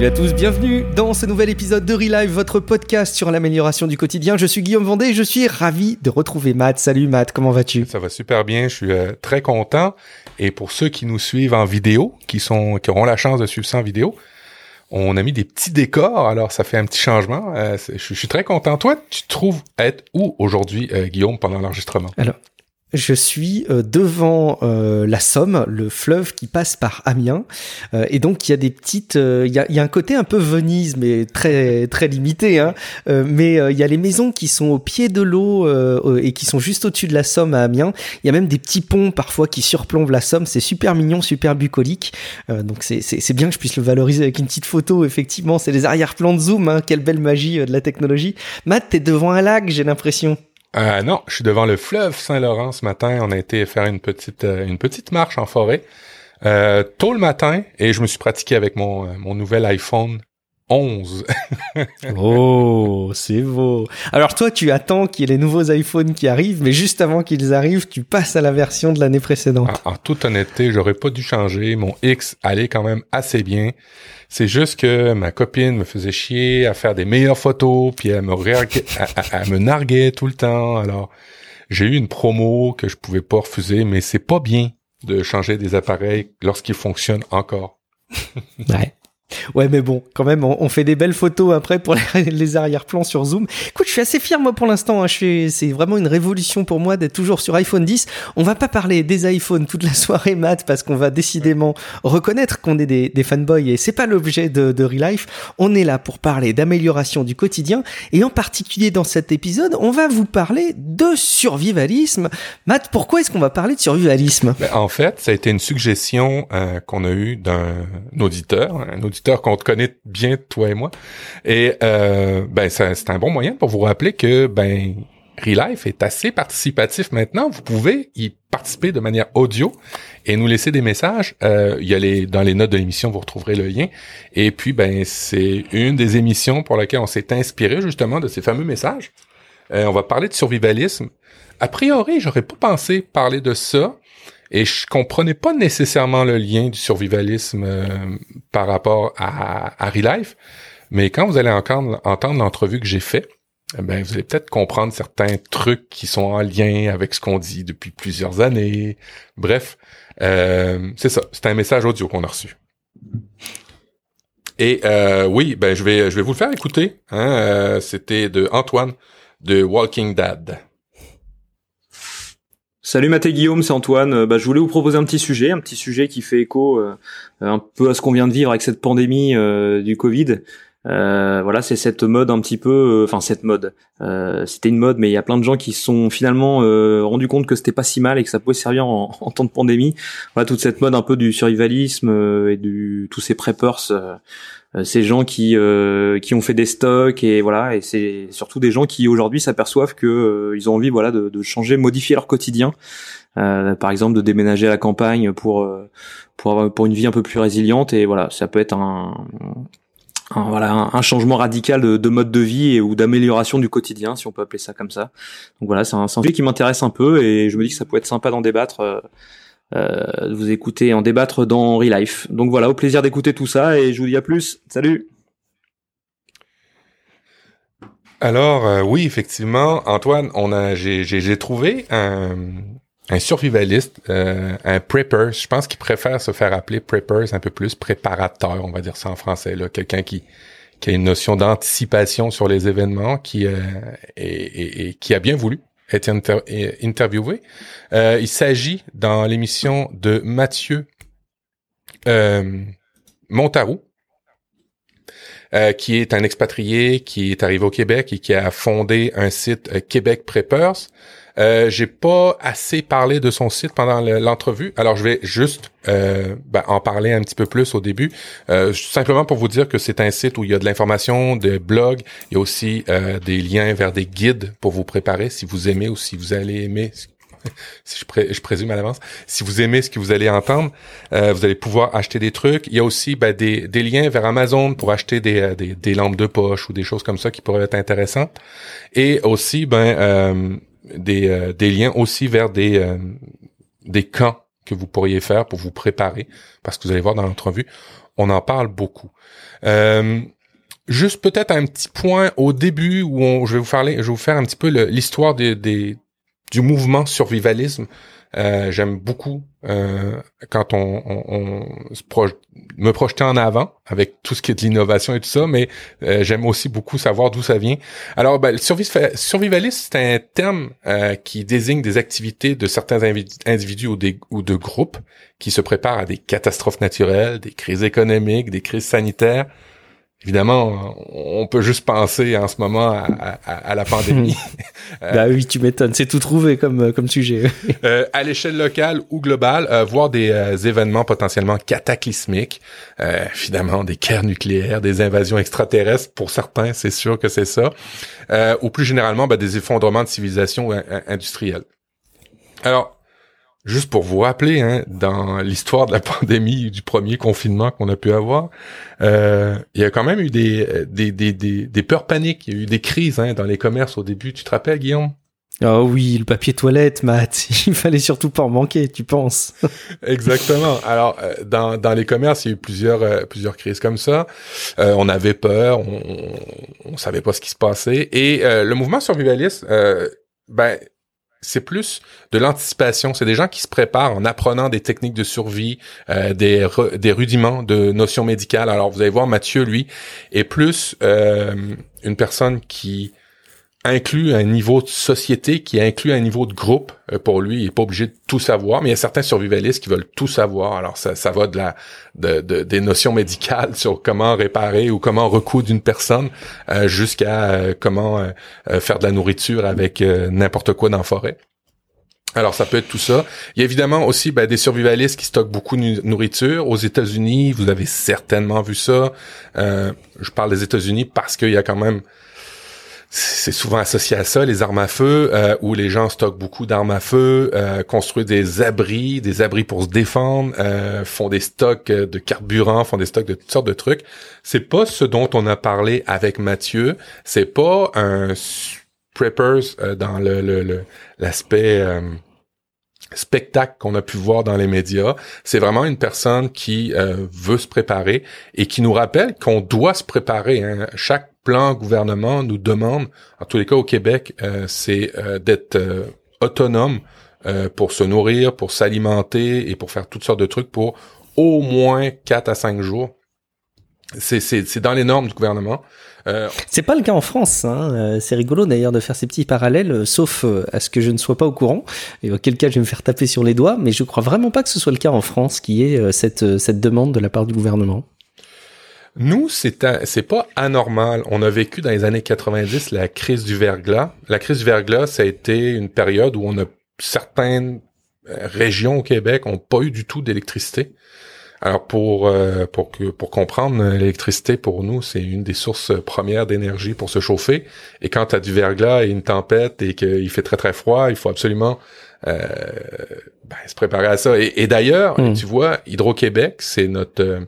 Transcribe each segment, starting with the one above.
Salut à tous, bienvenue dans ce nouvel épisode de Relive, votre podcast sur l'amélioration du quotidien. Je suis Guillaume Vendée et je suis ravi de retrouver Matt. Salut Matt, comment vas-tu? Ça va super bien, je suis euh, très content. Et pour ceux qui nous suivent en vidéo, qui sont qui auront la chance de suivre ça en vidéo, on a mis des petits décors, alors ça fait un petit changement. Euh, je, je suis très content. Toi, tu te trouves être où aujourd'hui, euh, Guillaume, pendant l'enregistrement? Alors, je suis euh, devant euh, la Somme, le fleuve qui passe par Amiens, Euh, et donc il y a des petites, euh, il y, a, y a un côté un peu Venise, mais très très limité. Hein. Euh, mais euh, il y a les maisons qui sont au pied de l'eau et qui sont juste au-dessus de la Somme à Amiens. Il y a même des petits ponts parfois qui surplombent la Somme. C'est super mignon, super bucolique. Donc c'est bien que je puisse le valoriser avec une petite photo. Effectivement, c'est les arrière-plans de zoom. Hein. Quelle belle magie de la technologie. Matt, t'es devant un lac, j'ai l'impression. Euh, Non, je suis devant le fleuve Saint-Laurent ce matin. On a été faire une petite euh, une petite marche en forêt euh, tôt le matin et je me suis pratiqué avec mon euh, mon nouvel iPhone 11. Oh, c'est beau. Alors toi, tu attends qu'il y ait les nouveaux iPhones qui arrivent, mais juste avant qu'ils arrivent, tu passes à la version de l'année précédente. En, en toute honnêteté, j'aurais pas dû changer. Mon X allait quand même assez bien. C'est juste que ma copine me faisait chier à faire des meilleures photos, puis elle me, elle me narguait tout le temps. Alors, j'ai eu une promo que je pouvais pas refuser, mais c'est pas bien de changer des appareils lorsqu'ils fonctionnent encore. Ouais. Ouais, mais bon, quand même, on, fait des belles photos après pour les, arrière-plans sur Zoom. Écoute, je suis assez fier moi pour l'instant. hein. C'est vraiment une révolution pour moi d'être toujours sur iPhone 10. On va pas parler des iPhones toute la soirée, Matt, parce qu'on va décidément reconnaître qu'on est des, fanboys et c'est pas l'objet de, de Relife. On est là pour parler d'amélioration du quotidien et en particulier dans cet épisode, on va vous parler de survivalisme. Matt, pourquoi est-ce qu'on va parler de survivalisme? Ben, en fait, ça a été une suggestion euh, qu'on a eue d'un auditeur, un auditeur qu'on te connaît bien, toi et moi. Et euh, ben, c'est un bon moyen pour vous rappeler que ben Relife est assez participatif maintenant. Vous pouvez y participer de manière audio et nous laisser des messages. Euh, il y a les dans les notes de l'émission, vous retrouverez le lien. Et puis ben c'est une des émissions pour laquelle on s'est inspiré justement de ces fameux messages. Euh, on va parler de survivalisme. A priori, j'aurais pas pensé parler de ça. Et je comprenais pas nécessairement le lien du survivalisme euh, par rapport à, à Relife. Mais quand vous allez encore entendre l'entrevue que j'ai fait, eh ben, vous allez peut-être comprendre certains trucs qui sont en lien avec ce qu'on dit depuis plusieurs années. Bref, euh, c'est ça. C'est un message audio qu'on a reçu. Et euh, oui, ben je vais je vais vous le faire écouter. Hein, euh, C'était de Antoine de Walking Dad. Salut Matt et Guillaume, c'est Antoine. Euh, bah, je voulais vous proposer un petit sujet, un petit sujet qui fait écho euh, un peu à ce qu'on vient de vivre avec cette pandémie euh, du Covid. Euh, voilà, c'est cette mode un petit peu, enfin cette mode. C'était une mode, mais il y a plein de gens qui se sont finalement rendus compte que c'était pas si mal et que ça pouvait servir en, temps de pandémie. Voilà, toute cette mode un peu du survivalisme et du tous ces preppers. Euh, ces gens qui euh, qui ont fait des stocks et voilà et c'est surtout des gens qui aujourd'hui s'aperçoivent que euh, ils ont envie voilà de, de changer modifier leur quotidien. Euh, par exemple de déménager à la campagne pour pour avoir- pour une vie un peu plus résiliente. Et voilà ça peut être un, un- voilà un, changement radical de, de mode de vie et, ou d'amélioration du quotidien si on peut appeler ça comme ça. Donc voilà c'est un, sujet qui m'intéresse un peu et je me dis que ça peut être sympa d'en débattre de vous écouter et en débattre dans Relife. Donc voilà, au plaisir d'écouter tout ça et je vous dis à plus. Salut Alors euh, oui, effectivement, Antoine, on a j'ai trouvé un un survivaliste, euh, un prepper. Je pense qu'il préfère se faire appeler preppers un peu plus préparateur, on va dire ça en français là, quelqu'un qui a une notion d'anticipation sur les événements, qui euh, et qui a bien voulu être inter- interviewé. Euh, il s'agit dans l'émission de Mathieu euh, Montarou, euh, qui est un expatrié qui est arrivé au Québec et qui a fondé un site euh, Québec Preppers. Euh, j'ai pas assez parlé de son site pendant le- l'entrevue, alors je vais juste euh, ben, en parler un petit peu plus au début, Euh, simplement pour vous dire que c'est un site où il y a de l'information, des blogs, il y a aussi euh, des liens vers des guides pour vous préparer si vous aimez ou si vous allez aimer si je, pré- je présume à l'avance, si vous aimez ce que vous allez entendre, euh, vous allez pouvoir acheter des trucs. Il y a aussi ben, des, des liens vers Amazon pour acheter des, euh, des, des lampes de poche ou des choses comme ça qui pourraient être intéressantes. Et aussi ben euh, des, euh, des liens aussi vers des, euh, des camps que vous pourriez faire pour vous préparer. Parce que vous allez voir dans l'entrevue, on en parle beaucoup. Euh, juste peut-être un petit point au début où on, je vais vous parler, je vais vous faire un petit peu l'histoire des, du mouvement survivalisme. Euh, J'aime beaucoup euh, quand on, on, se me projeter en avant avec tout ce qui est de l'innovation et tout ça, mais euh, j'aime aussi beaucoup savoir d'où ça vient. Alors, ben, le survivalisme, c'est un terme euh, qui désigne des activités de certains individus ou, des, ou de groupes qui se préparent à des catastrophes naturelles, des crises économiques, des crises sanitaires, Évidemment, on peut juste penser en ce moment à, la pandémie. bah oui, tu m'étonnes, c'est tout trouvé comme comme sujet. euh, à l'échelle locale ou globale, euh, voir des euh, événements potentiellement cataclysmiques, euh, évidemment des guerres nucléaires, des invasions extraterrestres, pour certains, c'est sûr que c'est ça, ou plus généralement, bah, des effondrements de civilisation industrielle. Alors, juste pour vous rappeler, hein, dans l'histoire de la pandémie du premier confinement qu'on a pu avoir, euh, il y a quand même eu des, des, des, des, des peurs paniques, il y a eu des crises hein, dans les commerces au début. Tu te rappelles, Guillaume? Oh oui, le papier toilette, Matt. Il fallait surtout pas en manquer, tu penses? Exactement. Alors, euh, dans, dans les commerces, il y a eu plusieurs, euh, plusieurs crises comme ça. Euh, on avait peur, on, on, savait pas ce qui se passait. Et le mouvement survivaliste, ben, c'est plus de l'anticipation. C'est des gens qui se préparent en apprenant des techniques de survie, euh, des, des rudiments de notions médicales. Alors vous allez voir, Mathieu, lui, est plus euh, une personne qui inclut un niveau de société, qui inclut un niveau de groupe. Euh, pour lui, il est pas obligé de tout savoir, mais il y a certains survivalistes qui veulent tout savoir. Alors ça, ça va de la de, des notions médicales sur comment réparer ou comment recoudre une personne euh, jusqu'à euh, comment faire de la nourriture avec n'importe quoi dans la forêt. Alors ça peut être tout ça. Il y a évidemment aussi ben, des survivalistes qui stockent beaucoup de nourriture. Aux États-Unis, vous avez certainement vu ça. je parle des États-Unis parce qu'il y a quand même c'est souvent associé à ça, les armes à feu, euh, où les gens stockent beaucoup d'armes à feu, euh, construisent des abris, des abris pour se défendre, euh, font des stocks de carburant, font des stocks de toutes sortes de trucs. C'est pas ce dont on a parlé avec Mathieu. C'est pas un preppers euh, dans le l'aspect spectacle qu'on a pu voir dans les médias. C'est vraiment une personne qui veut se préparer et qui nous rappelle qu'on doit se préparer. Hein. Chaque plan gouvernement nous demande, en tous les cas au Québec, euh, c'est euh, d'être euh, autonome pour se nourrir, pour s'alimenter et pour faire toutes sortes de trucs pour au moins 4 à 5 jours. C'est dans les normes du gouvernement. Euh, c'est pas le cas en France. Hein. C'est rigolo d'ailleurs de faire ces petits parallèles, sauf à ce que je ne sois pas au courant, et auquel cas je vais me faire taper sur les doigts, mais je crois vraiment pas que ce soit le cas en France, qui est cette, cette demande de la part du gouvernement. Nous, c'est c'est pas anormal. On a vécu dans les années 90 la crise du verglas. La crise du verglas, ça a été une période où on a certaines euh, régions au Québec ont pas eu du tout d'électricité. Alors pour euh, pour que pour comprendre l'électricité pour nous c'est une des sources premières d'énergie pour se chauffer et quand tu as du verglas et une tempête et qu'il fait très très froid il faut absolument euh, ben, se préparer à ça et, d'ailleurs hmm. tu vois Hydro-Québec c'est notre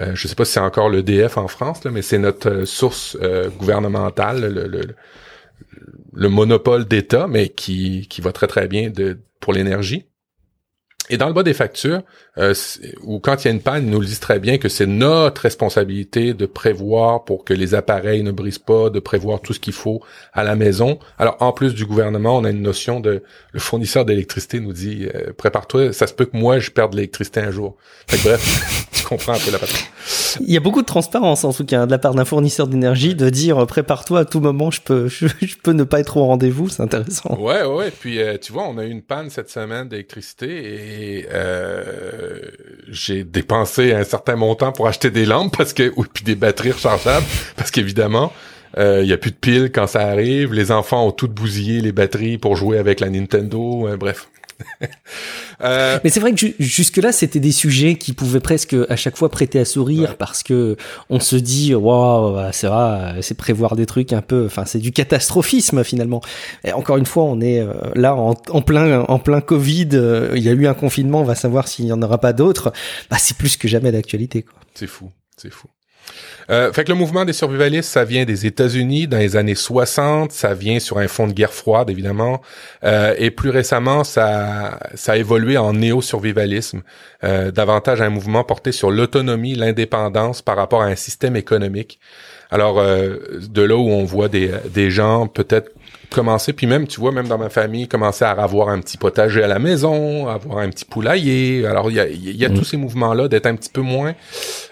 euh, je sais pas si c'est encore l'EDF en France, mais c'est notre euh, source euh, gouvernementale, le, le, monopole d'État, mais qui, qui va très très bien pour l'énergie. Et dans le bas des factures, euh, ou quand il y a une panne, ils nous le disent très bien que c'est notre responsabilité de prévoir pour que les appareils ne brisent pas, de prévoir tout ce qu'il faut à la maison. Alors, en plus du gouvernement, on a une notion de... Le fournisseur d'électricité nous dit, euh, prépare-toi, ça se peut que moi, je perde de l'électricité un jour. Fait que, bref, tu comprends un peu la patrie. Il y a beaucoup de transparence, en tout cas, de la part d'un fournisseur d'énergie, de dire, prépare-toi, à tout moment, je peux, je, peux ne pas être au rendez-vous, c'est intéressant. Ouais, ouais, puis euh, tu vois, on a eu une panne cette semaine d'électricité et j'ai dépensé un certain montant pour acheter des lampes parce que ou puis des batteries rechargeables parce qu'évidemment il euh, y a plus de piles quand ça arrive, les enfants ont toutes bousillé les batteries pour jouer avec la Nintendo, euh, bref. Euh, Mais c'est vrai que jusque-là, c'était des sujets qui pouvaient presque à chaque fois prêter à sourire parce que on se dit, waouh, c'est vrai, c'est prévoir des trucs un peu, enfin, c'est du catastrophisme finalement. Et encore une fois, on est euh, là en, plein, en plein Covid. Euh, il y a eu un confinement, on va savoir s'il y en aura pas d'autres. Bah, c'est plus que jamais d'actualité, quoi. C'est fou, c'est fou. Euh, fait que le mouvement des survivalistes, ça vient des États-Unis dans les années 60, ça vient sur un fond de guerre froide évidemment, euh, et plus récemment, ça, ça a évolué en néo-survivalisme, euh, davantage un mouvement porté sur l'autonomie, l'indépendance par rapport à un système économique. Alors, euh, de là où on voit des, des gens peut-être commencer, puis même, tu vois, même dans ma famille, commencer à avoir un petit potager à la maison, avoir un petit poulailler. Alors, il y a, y a tous mm. ces mouvements-là d'être un petit peu moins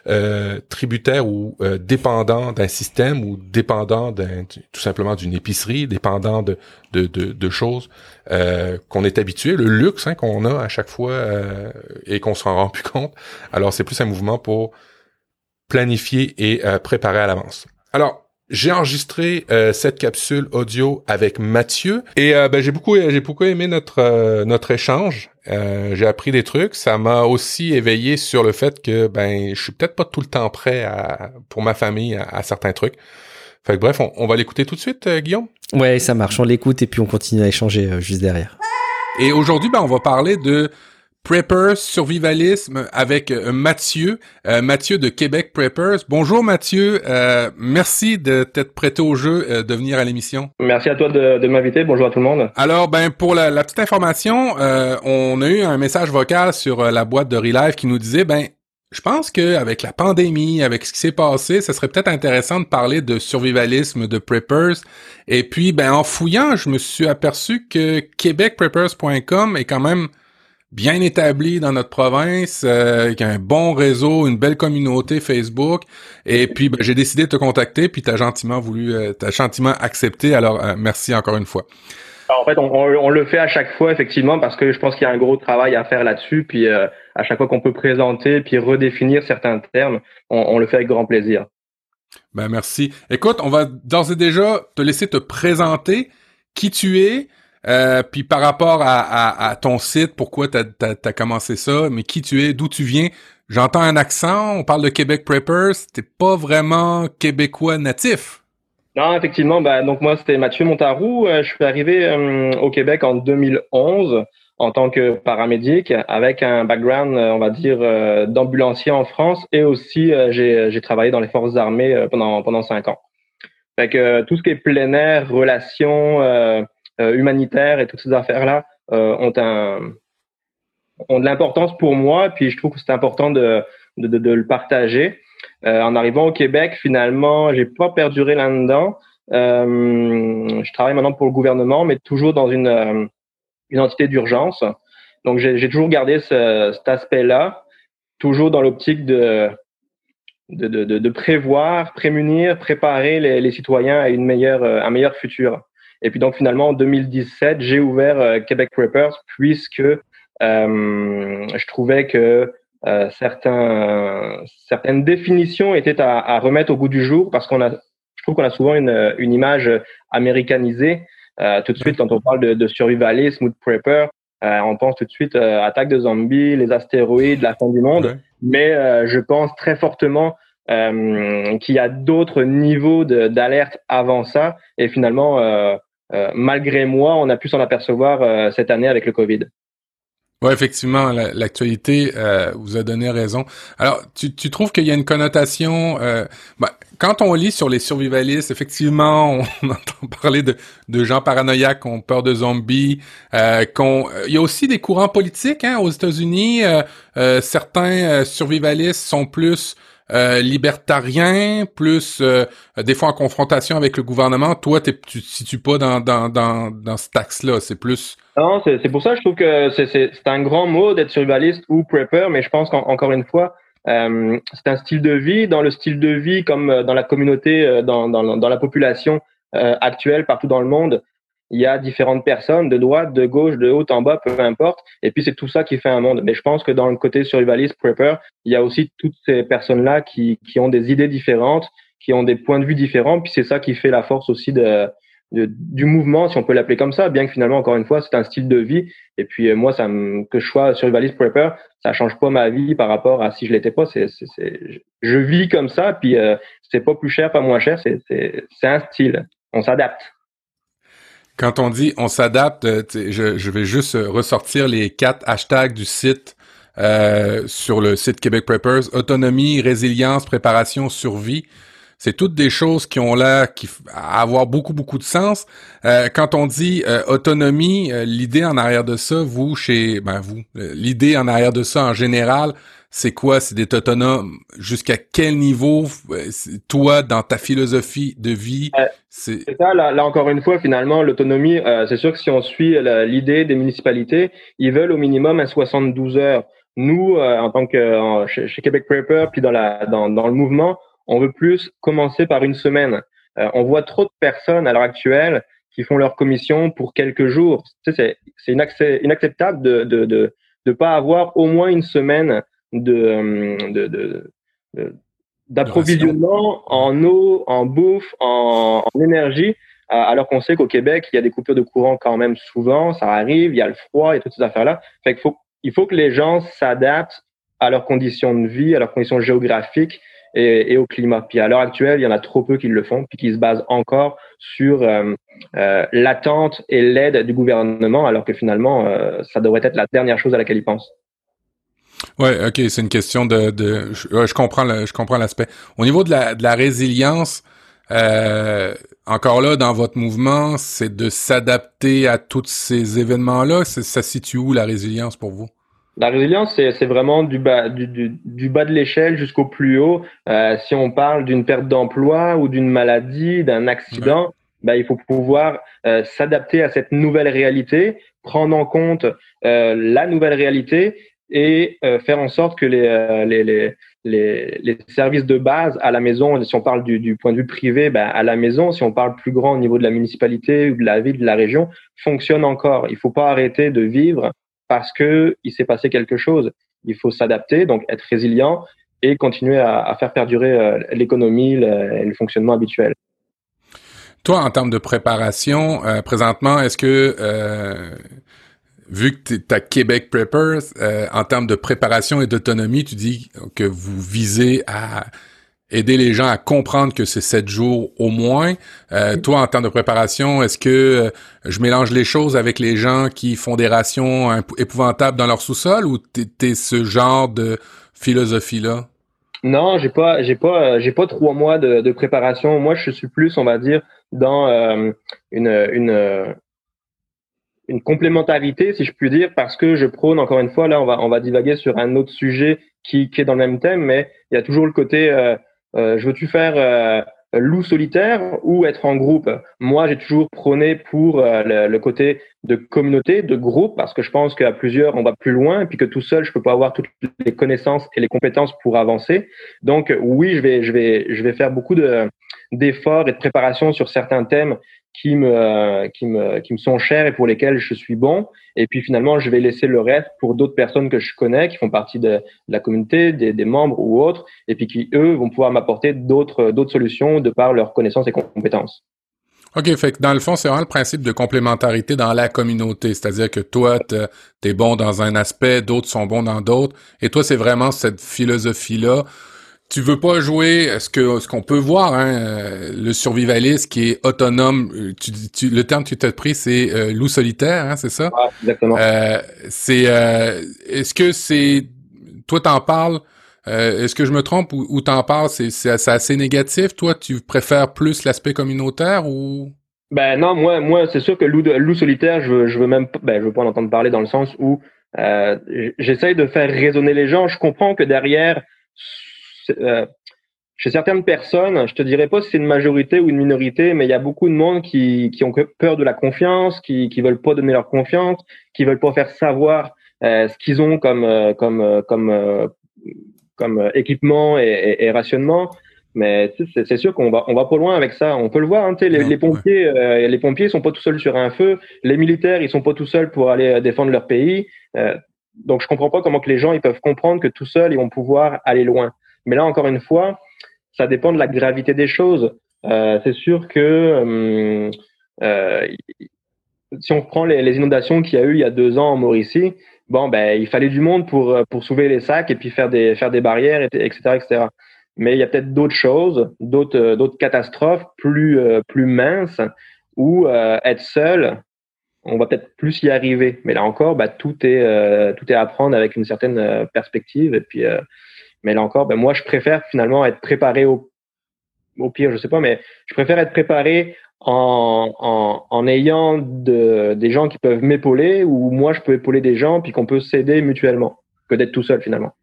euh, tributaire ou euh, dépendant d'un système ou dépendant d'un, tout simplement d'une épicerie, dépendant de, de, de, de choses euh, qu'on est habitué, le luxe hein, qu'on a à chaque fois euh, et qu'on s'en rend plus compte. Alors, c'est plus un mouvement pour planifier et euh, préparer à l'avance. Alors, j'ai enregistré euh, cette capsule audio avec Mathieu et euh, ben, j'ai beaucoup j'ai beaucoup aimé notre euh, notre échange. j'ai appris des trucs. Ça m'a aussi éveillé sur le fait que ben je suis peut-être pas tout le temps prêt à, pour ma famille à, certains trucs. Fait que bref, on, on va l'écouter tout de suite, Guillaume? Ouais, ça marche. On l'écoute et puis on continue à échanger juste derrière. Et aujourd'hui, ben on va parler de Preppers Survivalisme avec euh, Mathieu, euh, Mathieu de Québec Preppers. Bonjour Mathieu, euh, merci de t'être prêté au jeu de venir à l'émission. Merci à toi de, m'inviter. Bonjour à tout le monde. Alors ben pour la, petite information, on a eu un message vocal sur la boîte de Relive qui nous disait ben je pense que avec la pandémie, avec ce qui s'est passé, ça serait peut-être intéressant de parler de survivalisme, de preppers. Et puis, ben, en fouillant, je me suis aperçu que québecpreppers.com est quand même bien établi dans notre province, euh, qui a un bon réseau, une belle communauté Facebook. Et puis, ben, j'ai décidé de te contacter, puis t'as gentiment voulu, euh, t'as gentiment accepté. Alors, euh, merci encore une fois. en fait, on, le fait à chaque fois, effectivement, parce que je pense qu'il y a un gros travail à faire là-dessus. Puis, euh, à chaque fois qu'on peut présenter, puis redéfinir certains termes, on, on le fait avec grand plaisir. Ben, merci. Écoute, on va d'ores et déjà te laisser te présenter qui tu es, euh, puis par rapport à, ton site, pourquoi tu as, commencé ça, mais qui tu es, d'où tu viens. J'entends un accent, on parle de Québec Preppers, t'es pas vraiment québécois natif. Non, effectivement, bah, donc moi c'était Mathieu Montarou, euh, je suis arrivé euh, au Québec en 2011 en tant que paramédic avec un background, on va dire, d'ambulancier en France et aussi j'ai travaillé dans les forces armées pendant pendant cinq ans. Fait tout ce qui est plein air, relations, euh, humanitaires et toutes ces affaires-là euh, ont un ont de l'importance pour moi. Puis je trouve que c'est important de, de, de, de, le partager. Euh, en arrivant au Québec, finalement, j'ai pas perduré là-dedans. Euh, je travaille maintenant pour le gouvernement, mais toujours dans une, une entité d'urgence. Donc j'ai toujours gardé ce, cet aspect-là, toujours dans l'optique de de, de, de, prévoir, prémunir, préparer les, les, citoyens à une meilleure, un meilleur futur. Et puis donc finalement en 2017, j'ai ouvert euh, Québec Preppers puisque euh, je trouvais que euh, certains, certaines définitions étaient à, à, remettre au goût du jour parce qu'on a, je trouve qu'on a souvent une, une image américanisée. Euh, tout de suite, quand on parle de, de survivalisme ou de prepper, euh, on pense tout de suite euh, attaque de zombies, les astéroïdes, la fin du monde. Mais je pense très fortement qu'il y a d'autres niveaux d'alerte avant ça. Et finalement, euh, malgré moi, on a pu s'en apercevoir euh, cette année avec le Covid. Oui, effectivement, l'actualité euh, vous a donné raison. Alors, tu, tu trouves qu'il y a une connotation... Euh, ben, quand on lit sur les survivalistes, effectivement, on entend parler de, de gens paranoïaques qui ont peur de zombies. Euh, qu'on, il y a aussi des courants politiques hein, aux États-Unis. certains survivalistes sont plus euh, libertarien, plus euh, des fois en confrontation avec le gouvernement. Toi, tu te situes pas dans, dans, dans, dans ce axe-là. C'est plus... Non, c'est pour ça que je trouve que c'est un grand mot d'être survivaliste ou prepper, mais je pense qu'encore une fois, euh, c'est un style de vie. Dans le style de vie, comme euh, dans la communauté, dans, dans, dans la population actuelle partout dans le monde, il y a différentes personnes de droite, de gauche, de haut en bas, peu importe. Et puis c'est tout ça qui fait un monde. Mais je pense que dans le côté survivaliste, prepper, il y a aussi toutes ces personnes-là qui, qui ont des idées différentes, qui ont des points de vue différents. Puis c'est ça qui fait la force aussi de, du mouvement, si on peut l'appeler comme ça, bien que finalement, encore une fois, c'est un style de vie. Et puis moi, ça que je sois survivaliste prepper, ça change pas ma vie par rapport à si je l'étais pas. C'est, c'est, je vis comme ça, puis euh, c'est pas plus cher, pas moins cher. C'est, c'est, c'est un style. On s'adapte. Quand on dit on s'adapte, euh, je, je, vais juste ressortir les quatre hashtags du site sur le site Québec Preppers. Autonomie, résilience, préparation, survie. C'est toutes des choses qui ont l'air qui avoir beaucoup beaucoup de sens. Euh, quand on dit euh, autonomie, euh, l'idée en arrière de ça, vous chez ben vous, l'idée en arrière de ça en général, c'est quoi? C'est d'être autonome jusqu'à quel niveau? Toi, dans ta philosophie de vie, c'est ça. Là, là, encore une fois, finalement, l'autonomie, c'est sûr que si on suit l'idée des municipalités, ils veulent au minimum un 72 heures. Nous, en tant que chez, Québec Prepper, puis dans la dans, dans le mouvement, on veut plus commencer par une semaine. Euh, on voit trop de personnes à l'heure actuelle qui font leur commission pour quelques jours. Tu sais, c'est inacceptable de de, de de pas avoir au moins une semaine de de, de, d'approvisionnement en eau, en bouffe, en, en énergie, alors qu'on sait qu'au Québec, il y a des coupures de courant quand même souvent, ça arrive, il y a le froid et toutes ces affaires-là. Fait qu'il faut, il faut que les gens s'adaptent à leurs conditions de vie, à leurs conditions géographiques et, au climat. Puis à l'heure actuelle, il y en a trop peu qui le font, puis qui se basent encore sur euh, euh, l'attente et l'aide du gouvernement, alors que finalement, euh, ça devrait être la dernière chose à laquelle ils pensent. Ouais, ok, c'est une question de, de je, comprends, je comprends l'aspect. Au niveau de la, de la résilience, euh, encore là, dans votre mouvement, c'est de s'adapter à tous ces événements-là. Ça situe où la résilience pour vous? La résilience, c'est vraiment du bas, du, du, bas de l'échelle jusqu'au plus haut. Euh, si on parle d'une perte d'emploi ou d'une maladie, d'un accident, bah, il faut pouvoir euh, s'adapter à cette nouvelle réalité, prendre en compte euh, la nouvelle réalité et euh, faire en sorte que les, euh, les, les, les, les, services de base à la maison, si on parle du, du point de vue privé, bah, à la maison, si on parle plus grand au niveau de la municipalité ou de la ville, de la région, fonctionnent encore. Il faut pas arrêter de vivre parce que il s'est passé quelque chose. Il faut s'adapter, donc être résilient et continuer à, à faire perdurer euh, l'économie et le fonctionnement habituel. Toi, en termes de préparation, présentement, est-ce que vu que tu as Québec Preppers, euh, en termes de préparation et d'autonomie, tu dis que vous visez à aider les gens à comprendre que c'est sept jours au moins. Euh, toi, en termes de préparation, est-ce que euh, je mélange les choses avec les gens qui font des rations épouvantables dans leur sous-sol ou t'es ce genre de philosophie-là? Non, j'ai pas, j'ai pas, j'ai pas trois mois de, de, préparation. Moi, je suis plus, on va dire, dans euh, une, une, une complémentarité, si je puis dire, parce que je prône encore une fois, là, on va, on va divaguer sur un autre sujet qui, qui est dans le même thème, mais il y a toujours le côté euh, euh, je veux-tu faire euh, loup solitaire ou être en groupe? Moi, j'ai toujours prôné pour euh, le, côté de communauté, de groupe, parce que je pense qu'à plusieurs, on va plus loin, et puis que tout seul, je peux pas avoir toutes les connaissances et les compétences pour avancer. Donc, oui, je vais, je vais, je vais faire beaucoup de d'efforts et de préparation sur certains thèmes qui me, qui me, qui me sont chers et pour lesquels je suis bon. Et puis finalement, je vais laisser le reste pour d'autres personnes que je connais, qui font partie de, la communauté, des, membres ou autres, et puis qui, eux, vont pouvoir m'apporter d'autres, d'autres solutions de par leurs connaissances et compétences. OK, fait dans le fond, c'est vraiment le principe de complémentarité dans la communauté. C'est-à-dire que toi, t'es bon dans un aspect, d'autres sont bons dans d'autres. Et toi, c'est vraiment cette philosophie-là tu veux pas jouer ce que ce qu'on peut voir hein, euh, le survivaliste qui est autonome euh, tu, tu, le terme que tu t'as pris c'est euh, loup solitaire hein, c'est ça? Exactement. Euh, c'est est-ce que c'est toi t'en parles est-ce que je me trompe ou, ou t'en parles? C'est c'est assez négatif. Toi tu préfères plus l'aspect communautaire ou? Ben non moi moi c'est sûr que loup loup solitaire je veux, je veux même ben je veux pas en entendre parler dans le sens où j'essaye de faire raisonner les gens. Je comprends que derrière euh, chez certaines personnes, je te dirais pas si c'est une majorité ou une minorité, mais il y a beaucoup de monde qui, qui ont peur de la confiance, qui qui veulent pas donner leur confiance, qui veulent pas faire savoir euh, ce qu'ils ont comme euh, comme comme euh, comme équipement et, et, rationnement. Mais c'est sûr qu'on va on va pas loin avec ça. On peut le voir. Hein, les, les, pompiers euh, les pompiers sont pas tout seuls sur un feu. Les militaires ils sont pas tout seuls pour aller défendre leur pays. donc je comprends pas comment que les gens ils peuvent comprendre que tout seuls ils vont pouvoir aller loin. Mais là, encore une fois, ça dépend de la gravité des choses. Euh, c'est sûr que euh, euh si on prend les, inondations qu'il y a eu il y a deux ans en Mauricie, bon, ben, il fallait du monde pour, pour soulever les sacs et puis faire des, faire des barrières, etc., etc. Mais il y a peut-être d'autres choses, d'autres, d'autres catastrophes plus, plus minces où être seul, on va peut-être plus y arriver. Mais là encore, bah, tout est tout est à prendre avec une certaine perspective. Et puis, mais là encore, bah, moi, je préfère finalement être préparé au au pire, je sais pas, mais je préfère être préparé en, en, en ayant de, des gens qui peuvent m'épauler ou moi je peux épauler des gens puis qu'on peut s'aider mutuellement que d'être tout seul finalement.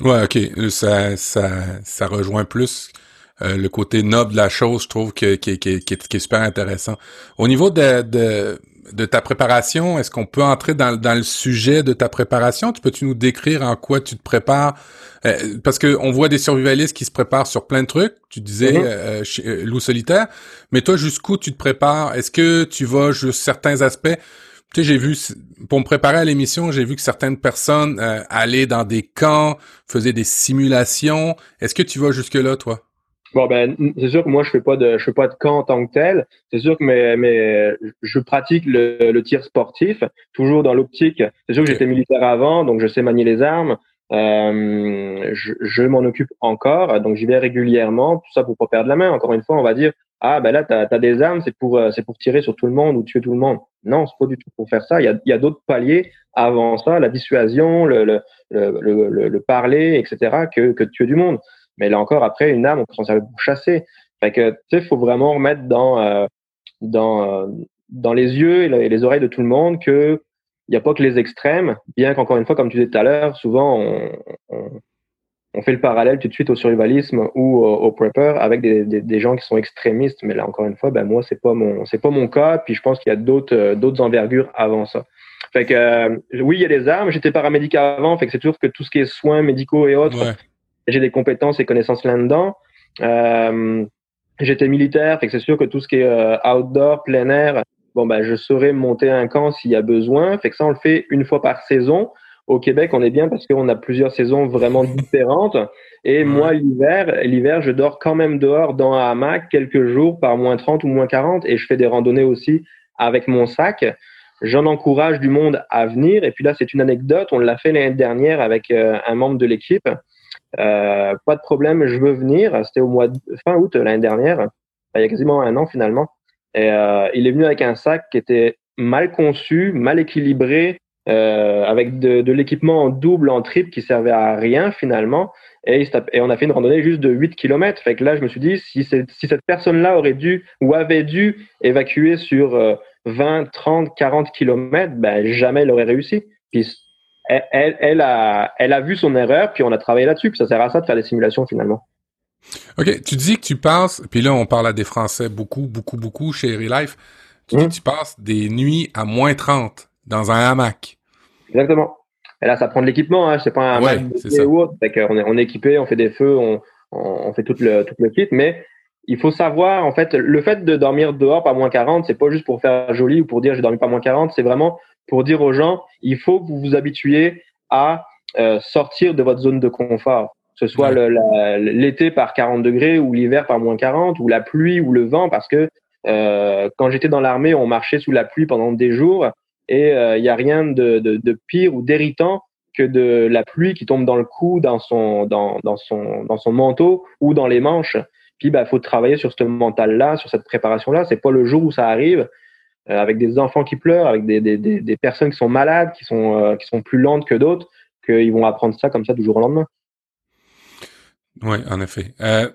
Ouais, ok, ça ça ça rejoint plus euh, le côté noble de la chose, je trouve qui, qui, qui, est, super intéressant. Au niveau de, de ta préparation, est-ce qu'on peut entrer dans, dans le sujet de ta préparation? Tu peux-tu nous décrire en quoi tu te prépares? Euh, parce que on voit des survivalistes qui se préparent sur plein de trucs. Tu disais mm-hmm. euh, chez, loup solitaire, mais toi jusqu'où tu te prépares? Est-ce que tu vas juste certains aspects? Tu sais, j'ai vu, pour me préparer à l'émission, j'ai vu que certaines personnes allaient dans des camps, faisaient des simulations. Est-ce que tu vas jusque-là, toi? Bon ben c'est sûr que moi je fais pas de je fais pas de camp en tant que tel. C'est sûr que mais, mais je pratique le, le tir sportif toujours dans l'optique. C'est sûr que j'étais militaire avant donc je sais manier les armes. Euh, je, je m'en occupe encore donc j'y vais régulièrement tout ça pour pas perdre la main. Encore une fois on va dire ah ben là tu as, des armes c'est pour c'est pour tirer sur tout le monde ou tuer tout le monde. Non c'est pas du tout pour faire ça. Il y a, il y a d'autres paliers avant ça la dissuasion le le, le, le, le parler etc que que tuer du monde. Mais là encore, après, une arme, on s'en servir pour chasser. Fait que, tu sais, faut vraiment remettre dans, euh, dans, euh, dans les yeux et les oreilles de tout le monde que il n'y a pas que les extrêmes, bien qu'encore une fois, comme tu disais tout à l'heure, souvent on, on, on, fait le parallèle tout de suite au survivalisme ou au, au prepper avec des, des, des, gens qui sont extrémistes. Mais là, encore une fois, ben moi, c'est pas mon, c'est pas mon cas. Puis je pense qu'il y a d'autres, euh, d'autres envergures avant ça. Fait que euh, oui, il y a des armes. J'étais paramédic avant, fait que c'est toujours que tout ce qui est soins médicaux et autres, j'ai des compétences et connaissances là-dedans. Euh, J'étais militaire, fait que c'est sûr que tout ce qui est euh, outdoor, plein air, bon ben je saurais monter un camp s'il y a besoin. Fait que ça on le fait une fois par saison. Au Québec, on est bien parce qu'on a plusieurs saisons vraiment différentes. Et moi, l'hiver, l'hiver, je dors quand même dehors dans un hamac quelques jours par moins 30 ou moins 40 et je fais des randonnées aussi avec mon sac. J'en encourage du monde à venir. Et puis là, c'est une anecdote. On l'a fait l'année dernière avec euh, un membre de l'équipe. Euh, pas de problème, je veux venir. C'était au mois de fin août l'année dernière, il y a quasiment un an finalement. Et euh, il est venu avec un sac qui était mal conçu, mal équilibré, euh, avec de, l'équipement en double, en triple qui servait à rien finalement. Et, on a fait une randonnée juste de 8 km. Fait que là, je me suis dit, si, si cette personne-là aurait dû ou avait dû évacuer sur 20, 30, 40 km, ben, jamais elle aurait réussi. Puis elle, elle, a, elle a vu son erreur, puis on a travaillé là-dessus, puis ça sert à ça de faire des simulations finalement. OK, tu dis que tu passes, puis là on parle à des Français beaucoup, beaucoup, beaucoup chez Relife. Tu dis hum. que tu passes des nuits à moins 30 dans un hamac. Exactement. Et là, ça prend de l'équipement, hein, c'est pas un hamac ouais, ou autre. on, est, on est équipé, on fait des feux, on, on, fait tout le, tout le kit, mais il faut savoir, en fait, le fait de dormir dehors pas moins 40, c'est pas juste pour faire joli ou pour dire j'ai dormi pas moins 40, c'est vraiment pour dire aux gens, il faut que vous vous habituiez à euh, sortir de votre zone de confort, que ce soit l'été par 40 degrés ou l'hiver par moins 40 ou la pluie ou le vent, parce que euh, quand j'étais dans l'armée, on marchait sous la pluie pendant des jours et euh, il n'y a rien de, de, de pire ou d'irritant que de la pluie qui tombe dans le cou, dans son, dans, dans son, dans son manteau ou dans les manches. Puis, bah, faut travailler sur ce mental-là, sur cette préparation-là. C'est pas le jour où ça arrive, euh, avec des enfants qui pleurent, avec des, des, des, personnes qui sont malades, qui sont, euh, qui sont plus lentes que d'autres, qu'ils vont apprendre ça comme ça du jour au lendemain. Oui, en effet. Euh,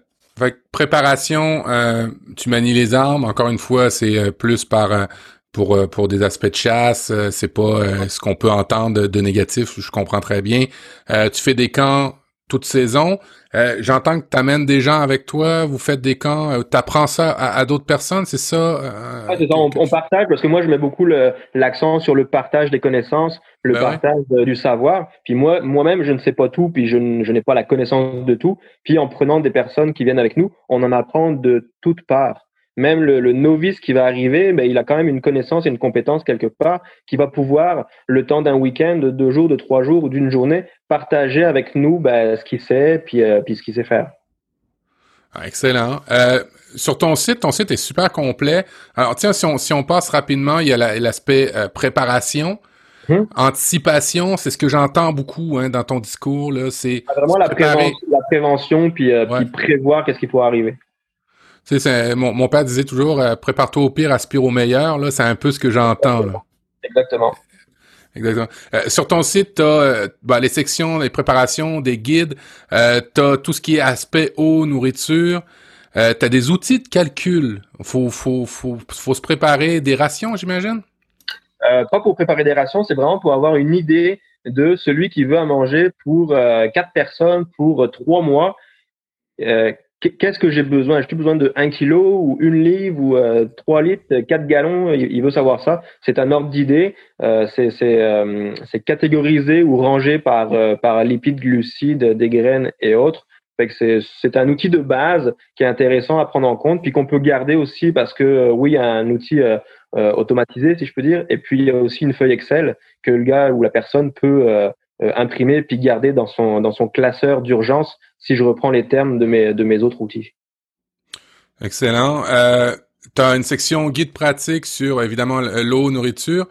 préparation, euh, tu manies les armes. Encore une fois, c'est plus par pour pour des aspects de chasse. c'est pas ce qu'on peut entendre de, négatif. Je comprends très bien. tu fais des camps toute saison. Euh, j'entends que tu amènes des gens avec toi, vous faites des camps, euh, tu apprends ça à, d'autres personnes, c'est ça? Euh, ça, on, partage, parce que moi, je mets beaucoup l'accent sur le partage des connaissances, le ben partage du savoir. Puis moi, moi-même, je ne sais pas tout, puis je n'ai pas la connaissance de tout. Puis en prenant des personnes qui viennent avec nous, on en apprend de toutes parts même le, novice qui va arriver, ben, il a quand même une connaissance et une compétence quelque part qui va pouvoir, le temps d'un week-end, de deux jours, de trois jours ou d'une journée, partager avec nous ben, ce qu'il sait puis, euh, puis ce qu'il sait faire. Ah, excellent. Euh, sur ton site, ton site est super complet. Alors tiens, si on, si on passe rapidement, il y a l'aspect euh, préparation. Hum. Anticipation, c'est ce que j'entends beaucoup hein, dans ton discours. C'est vraiment la prévention, la prévention, puis, puis prévoir qu'est-ce qui pourrait arriver. C'est, mon, mon père disait toujours euh, prépare-toi au pire, aspire au meilleur. Là, c'est un peu ce que j'entends. Là. Exactement. Exactement. Euh, sur ton site, tu as euh, ben, les sections, les préparations, des guides, euh, tu as tout ce qui est aspect eau, nourriture. Tu as des outils de calcul. Faut, faut, faut, faut se préparer des rations, j'imagine? Pas pour préparer des rations, c'est vraiment pour avoir une idée de celui qui veut à manger pour quatre personnes pour trois mois. Euh, qu'est-ce que j'ai besoin? J'ai besoin de 1 kg ou une livre ou euh, 3 litres, 4 gallons il, veut savoir ça. C'est un ordre d'idée. Euh, euh, c'est catégorisé ou rangé par, euh, par lipides, glucides, des graines et autres. C'est un outil de base qui est intéressant à prendre en compte, puis qu'on peut garder aussi parce que euh, oui, il y a un outil automatisé, si je peux dire, et puis il y a aussi une feuille Excel que le gars ou la personne peut imprimer puis garder dans son, dans son classeur d'urgence si je reprends les termes de mes, de mes autres outils. Excellent. Euh, tu as une section guide pratique sur évidemment l'eau, nourriture,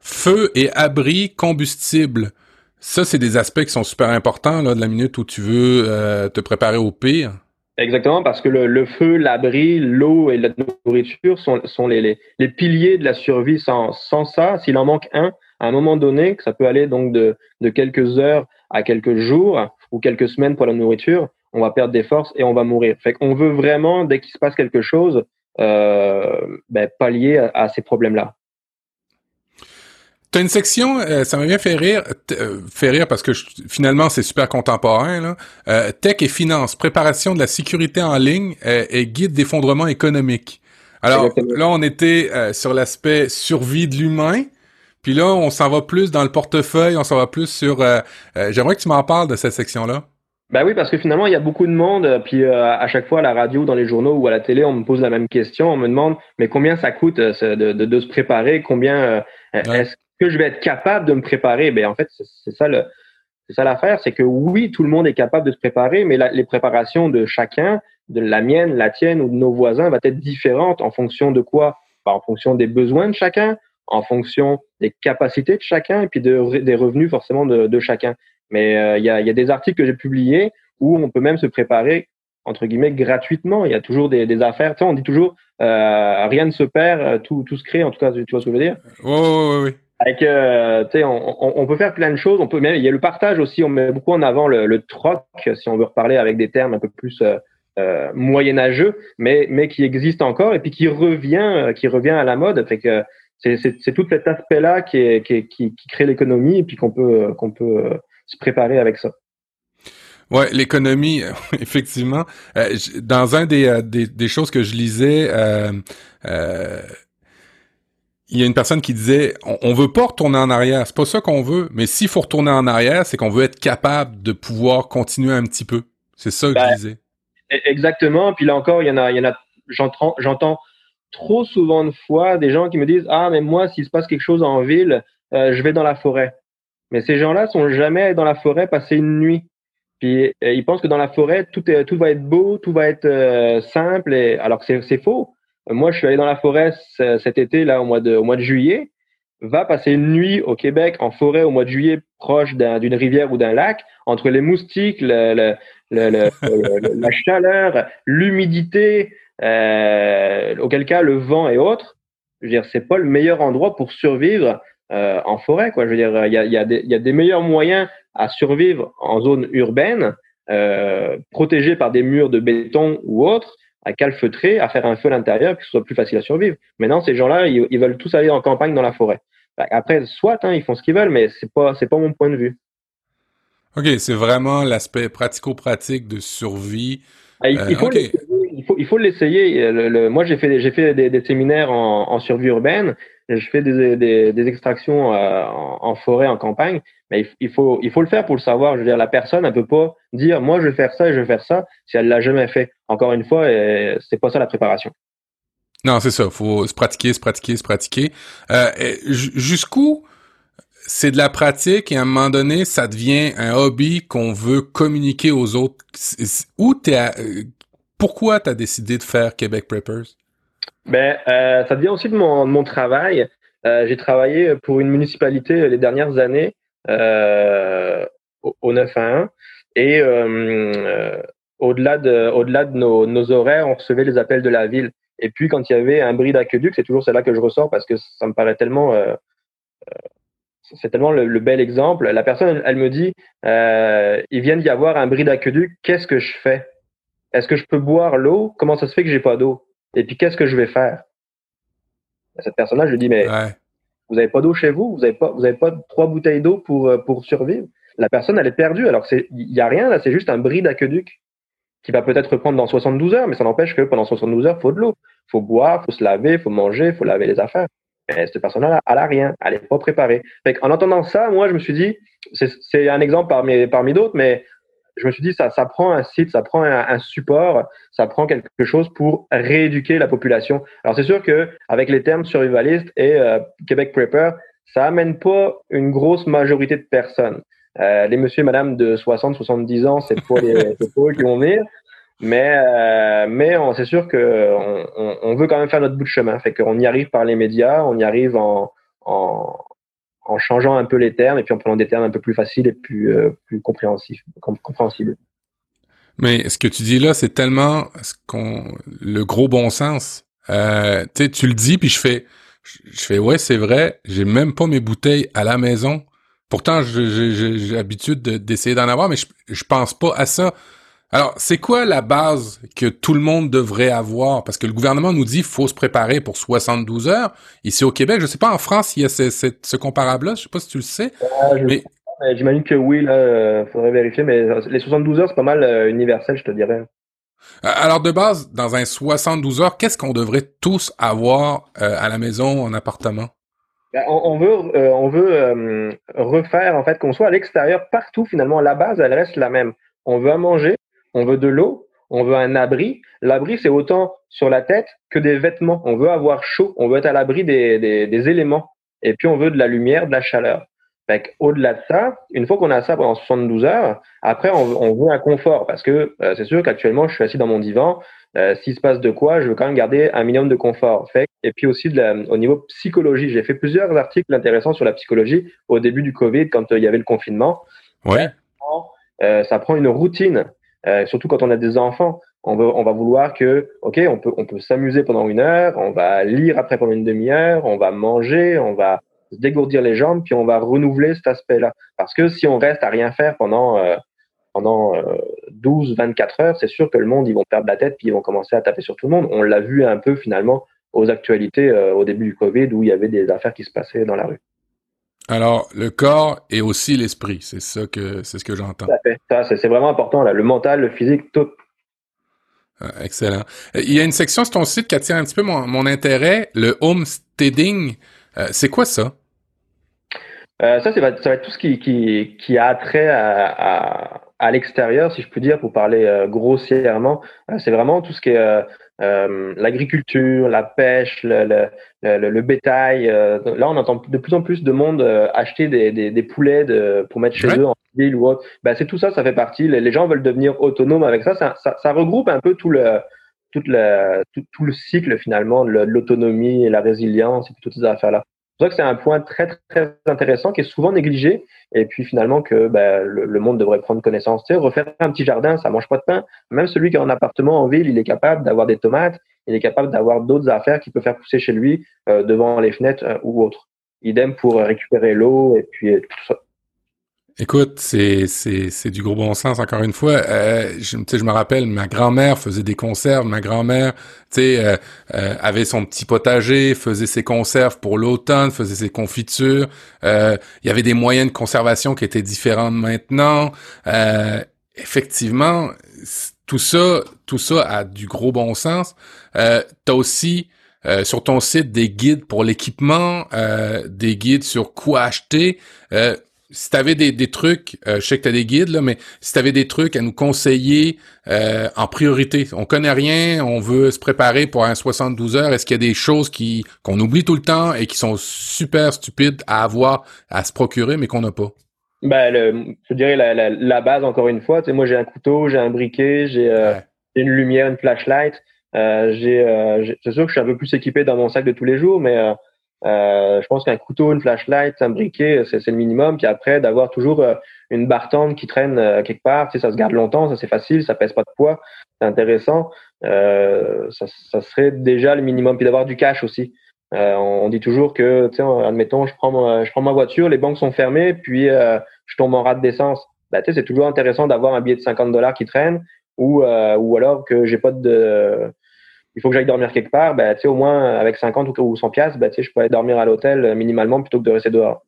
feu et abri combustible. Ça, c'est des aspects qui sont super importants là, de la minute où tu veux euh, te préparer au pire. Exactement, parce que le, le feu, l'abri, l'eau et la nourriture sont, sont les, les, les, piliers de la survie. Sans, sans ça, s'il en manque un, à un moment donné, que ça peut aller donc de, de quelques heures à quelques jours, ou quelques semaines pour la nourriture, on va perdre des forces et on va mourir. Fait qu'on veut vraiment, dès qu'il se passe quelque chose, euh, ben, pallier à, à ces problèmes-là. T'as une section, euh, ça m'a bien fait rire, euh, fait rire parce que je, finalement c'est super contemporain. Là. Euh, tech et finance, préparation de la sécurité en ligne et guide d'effondrement économique. Alors Exactement. là, on était sur l'aspect survie de l'humain. Puis là, on s'en va plus dans le portefeuille, on s'en va plus sur... Euh, euh, J'aimerais que tu m'en parles de cette section-là. Ben oui, parce que finalement, il y a beaucoup de monde. Puis euh, à chaque fois, à la radio, dans les journaux ou à la télé, on me pose la même question. On me demande, mais combien ça coûte de, de, de se préparer? Combien ouais. est-ce que je vais être capable de me préparer? Ben en fait, c'est ça le, c'est ça l'affaire, c'est que oui, tout le monde est capable de se préparer, mais la, les préparations de chacun, de la mienne, la tienne ou de nos voisins, va être différente en fonction de quoi? Ben, En fonction des besoins de chacun, en fonction des capacités de chacun et puis de, des revenus forcément de, de chacun. Mais euh, il y, a, y, a, des articles que j'ai publiés où on peut même se préparer entre guillemets gratuitement. Il y a toujours des, des affaires. Tu sais, on dit toujours euh, rien ne se perd, tout, tout se crée. En tout cas, tu vois ce que je veux dire? Oui, oui, oui. Avec, euh, tu sais, on, on, on, peut faire plein de choses. On peut même, il y a le partage aussi. On met beaucoup en avant le, le troc, si on veut reparler avec des termes un peu plus euh, moyenâgeux, mais mais qui existe encore et puis qui revient, qui revient à la mode. Fait que c'est tout cet aspect-là qui, est, qui, qui, qui, crée l'économie et puis qu'on peut, qu'on peut euh, se préparer avec ça. Ouais, l'économie, effectivement. Euh, dans un des, euh, des, des, choses que je lisais, euh, euh, il y a une personne qui disait on, on veut pas retourner en arrière, c'est pas ça qu'on veut, mais s'il faut retourner en arrière, c'est qu'on veut être capable de pouvoir continuer un petit peu. C'est ça que ben, je disais. E-, Exactement. Puis là encore, il y en a, il y en a, j'entends trop souvent de fois des gens qui me disent ah mais moi s'il se passe quelque chose en ville euh, je vais dans la forêt. Mais ces gens-là sont jamais dans la forêt passer une nuit. Puis euh, ils pensent que dans la forêt tout est tout va être beau tout va être euh, simple et alors que c'est faux. Moi je suis allé dans la forêt cet été là au mois de au mois de juillet. Va passer une nuit au Québec en forêt au mois de juillet proche d'une rivière ou d'un lac entre les moustiques le, le, le, la chaleur l'humidité euh, auquel cas le vent et autres, je veux dire, c'est pas le meilleur endroit pour survivre euh, en forêt, quoi. Je veux dire, il y a, y, a y a, des meilleurs moyens à survivre en zone urbaine, euh, protégée par des murs de béton ou autres, à calfeutrer, à faire un feu à l'intérieur, que ce soit plus facile à survivre. Maintenant, ces gens-là, ils, ils, veulent tous aller en campagne dans la forêt. Après, soit, hein, ils font ce qu'ils veulent, mais c'est pas, c'est pas mon point de vue. Ok, c'est vraiment l'aspect pratico-pratique de survie. Ah, il, il faut okay il faut l'essayer. Le, le, moi, j'ai fait, des, séminaires en, survie urbaine. Je fais des, extractions euh, en, forêt, en campagne. Mais il, faut, il le faire pour le savoir. Je veux dire, la personne, elle peut pas dire, moi, je vais faire ça et je vais faire ça si elle l'a jamais fait. Encore une fois, c'est pas ça la préparation. Non, c'est ça. Faut se pratiquer, se pratiquer, se pratiquer. Euh, Jusqu'où c'est de la pratique et à un moment donné, ça devient un hobby qu'on veut communiquer aux autres? Où t'es, pourquoi tu as décidé de faire Québec Preppers? Ben, euh, ça vient aussi de mon, travail. Euh, j'ai travaillé pour une municipalité les dernières années euh, au, au 9 à 1 et au-delà de, au-delà de nos, horaires, on recevait les appels de la ville. Et puis, quand il y avait un bris d'aqueduc, c'est toujours celle-là que je ressors parce que ça me paraît tellement, c'est tellement le, bel exemple. La personne, elle, me dit, il vient d'y avoir un bris d'aqueduc, qu'est-ce que je fais? Est-ce que je peux boire l'eau? Comment ça se fait que j'ai pas d'eau? Et puis, qu'est-ce que je vais faire? Cette personne-là, je lui dis, mais vous avez pas d'eau chez vous? Vous avez pas, vous avez pas trois bouteilles d'eau pour euh, pour survivre? La personne, elle est perdue. Alors, il y a rien là, c'est juste un bris d'aqueduc qui va peut-être reprendre dans 72 heures, mais ça n'empêche que pendant 72 heures, il faut de l'eau. Il faut boire, il faut se laver, il faut manger, il faut laver les affaires. Mais cette personne-là, elle n'a rien, elle n'est pas préparée. en entendant ça, moi, je me suis dit, c'est un exemple parmi, parmi d'autres, mais je me suis dit, ça, ça prend un site, ça prend un, support, ça prend quelque chose pour rééduquer la population. Alors, c'est sûr que avec les termes survivalistes et euh, Québec Prepper, ça amène pas une grosse majorité de personnes. Euh, les monsieur et madame de 60, 70 ans, c'est pas, les, pas eux qui vont venir. Mais, euh, mais c'est sûr qu'on on, on, veut quand même faire notre bout de chemin. Fait qu'on y arrive par les médias, on y arrive en, en, en, changeant un peu les termes et puis en prenant des termes un peu plus faciles et plus, euh, plus compréhensibles. Mais ce que tu dis là, c'est tellement ce qu'on, le gros bon sens. Euh, tu le dis, puis je fais, je fais ouais, c'est vrai. J'ai même pas mes bouteilles à la maison. Pourtant, j'ai l'habitude d'essayer d'en avoir, mais je, je pense pas à ça. Alors, c'est quoi la base que tout le monde devrait avoir? Parce que le gouvernement nous dit qu'il faut se préparer pour 72 heures. Ici au Québec, je sais pas en France, il y a ce, ce, comparable-là. Je sais pas si tu le sais. mais... J'imagine que oui, là, euh, faudrait vérifier, mais les 72 heures, c'est pas mal euh, universel, je te dirais. Alors, de base, dans un 72 heures, qu'est-ce qu'on devrait tous avoir à la maison, en appartement? Ben, on, veut, euh, on veut euh, refaire, en fait, qu'on soit à l'extérieur, partout, finalement, la base, elle reste la même. On veut à manger, on veut de l'eau, on veut un abri. L'abri, c'est autant sur la tête que des vêtements. On veut avoir chaud, on veut être à l'abri des, des, des, éléments. Et puis, on veut de la lumière, de la chaleur. Au-delà de ça, une fois qu'on a ça pendant 72 heures, après, on, on veut un confort. Parce que euh, c'est sûr qu'actuellement, je suis assis dans mon divan, euh, s'il se passe de quoi, je veux quand même garder un minimum de confort. Fait, et puis aussi de la, au niveau psychologie, j'ai fait plusieurs articles intéressants sur la psychologie au début du Covid, quand euh, il y avait le confinement. Ouais. Euh, ça prend une routine, euh, surtout quand on a des enfants. On, on va vouloir que, ok, on peut, s'amuser pendant une heure, on va lire après pendant une demi-heure, on va manger, on va se dégourdir les jambes, puis on va renouveler cet aspect-là. Parce que si on reste à rien faire pendant euh, pendant 12, euh, 24 heures, c'est sûr que le monde, ils vont perdre la tête puis ils vont commencer à taper sur tout le monde. On l'a vu un peu finalement aux actualités euh, au début du Covid où il y avait des affaires qui se passaient dans la rue. Alors, le corps et aussi l'esprit, c'est ça que c'est ce que j'entends. Ça, c'est vraiment important là, le mental, le physique, tout. Ah, excellent. Il y a une section sur ton site qui attire un petit peu mon, mon intérêt, le homesteading. Euh, c'est quoi ça? Euh, ça, ça va être tout ce qui, qui, qui a trait à, à, à l'extérieur, si je puis dire, pour parler euh, grossièrement. Euh, c'est vraiment tout ce qui est euh, l'agriculture, la pêche, le, le, le, le bétail. là, on entend de plus en plus de monde acheter des, des, des poulets de, pour mettre chez eux en ville ou autre. Ben, c'est tout ça, ça fait partie. Les, gens veulent devenir autonomes avec ça. Ça, ça, ça regroupe un peu tout le, tout, le, tout, tout le cycle finalement de l'autonomie et la résilience et toutes ces affaires-là que c'est un point très très intéressant qui est souvent négligé et puis finalement que ben, le, monde devrait prendre connaissance. Tu sais, refaire un petit jardin, ça mange pas de pain. Même celui qui a un appartement en ville, il est capable d'avoir des tomates, il est capable d'avoir d'autres affaires qu'il peut faire pousser chez lui euh, devant les fenêtres euh, ou autre. Idem pour récupérer l'eau et puis tout ça. Écoute, c'est c'est c'est du gros bon sens encore une fois. Euh, je, je me rappelle, ma grand-mère faisait des conserves. Ma grand-mère, tu sais, euh, euh, avait son petit potager, faisait ses conserves pour l'automne, faisait ses confitures. Il y avait des moyens de conservation qui étaient différents maintenant. effectivement, tout ça, tout ça a du gros bon sens. Euh, T'as aussi sur ton site des guides pour l'équipement, des guides sur quoi acheter si tu avais des, des trucs, euh, je sais que tu as des guides, là, mais si tu avais des trucs à nous conseiller euh, en priorité, on connaît rien, on veut se préparer pour un 72 heures, est-ce qu'il y a des choses qui qu'on oublie tout le temps et qui sont super stupides à avoir, à se procurer, mais qu'on n'a pas? Ben, le, je dirais la, la, la, base, encore une fois. Tu sais, moi, j'ai un couteau, j'ai un briquet, j'ai euh, une lumière, une flashlight. Euh, j'ai, c'est sûr que je suis un peu plus équipé dans mon sac de tous les jours, mais je pense qu'un couteau, une flashlight, un briquet, c'est le minimum. Puis après, d'avoir toujours une bartende qui traîne quelque part, tu sais, ça se garde longtemps, ça c'est facile, ça pèse pas de poids, c'est intéressant. ça, ça serait déjà le minimum. Puis d'avoir du cash aussi. Euh, on, dit toujours que, tu sais, admettons, je prends, je prends ma voiture, les banques sont fermées, puis euh, je tombe en rate d'essence. Ben, tu sais, c'est toujours intéressant d'avoir un billet de 50 dollars qui traîne, ou, euh, ou alors que j'ai pas de, il faut que j'aille dormir quelque part. Sais, au moins avec 50 ou 100 pièces, ben, tu sais, je peux dormir à l'hôtel minimalement plutôt que de rester dehors.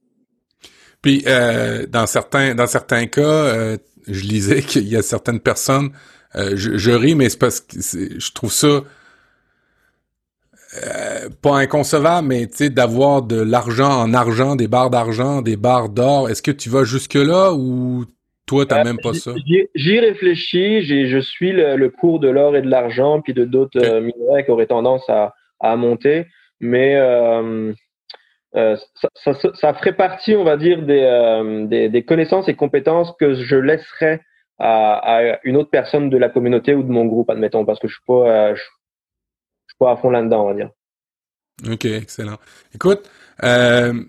Puis dans certains, dans certains cas, je lisais qu'il y a certaines personnes, je, ris, mais c'est parce que je trouve ça euh, pas inconcevable, mais d'avoir de l'argent en argent, des barres d'argent, des barres d'or. Est-ce que tu vas jusque-là ou toi, t'as euh, même pas ça? J'y réfléchis, je suis le, cours de l'or et de l'argent, puis de d'autres euh, minerais qui auraient tendance à, à monter, mais ça, ça, ferait partie, on va dire, des, des, des, connaissances et compétences que je laisserais à, à, une autre personne de la communauté ou de mon groupe, admettons, parce que je suis pas, je, pas à fond là-dedans, on va dire. OK, excellent. Écoute, euh,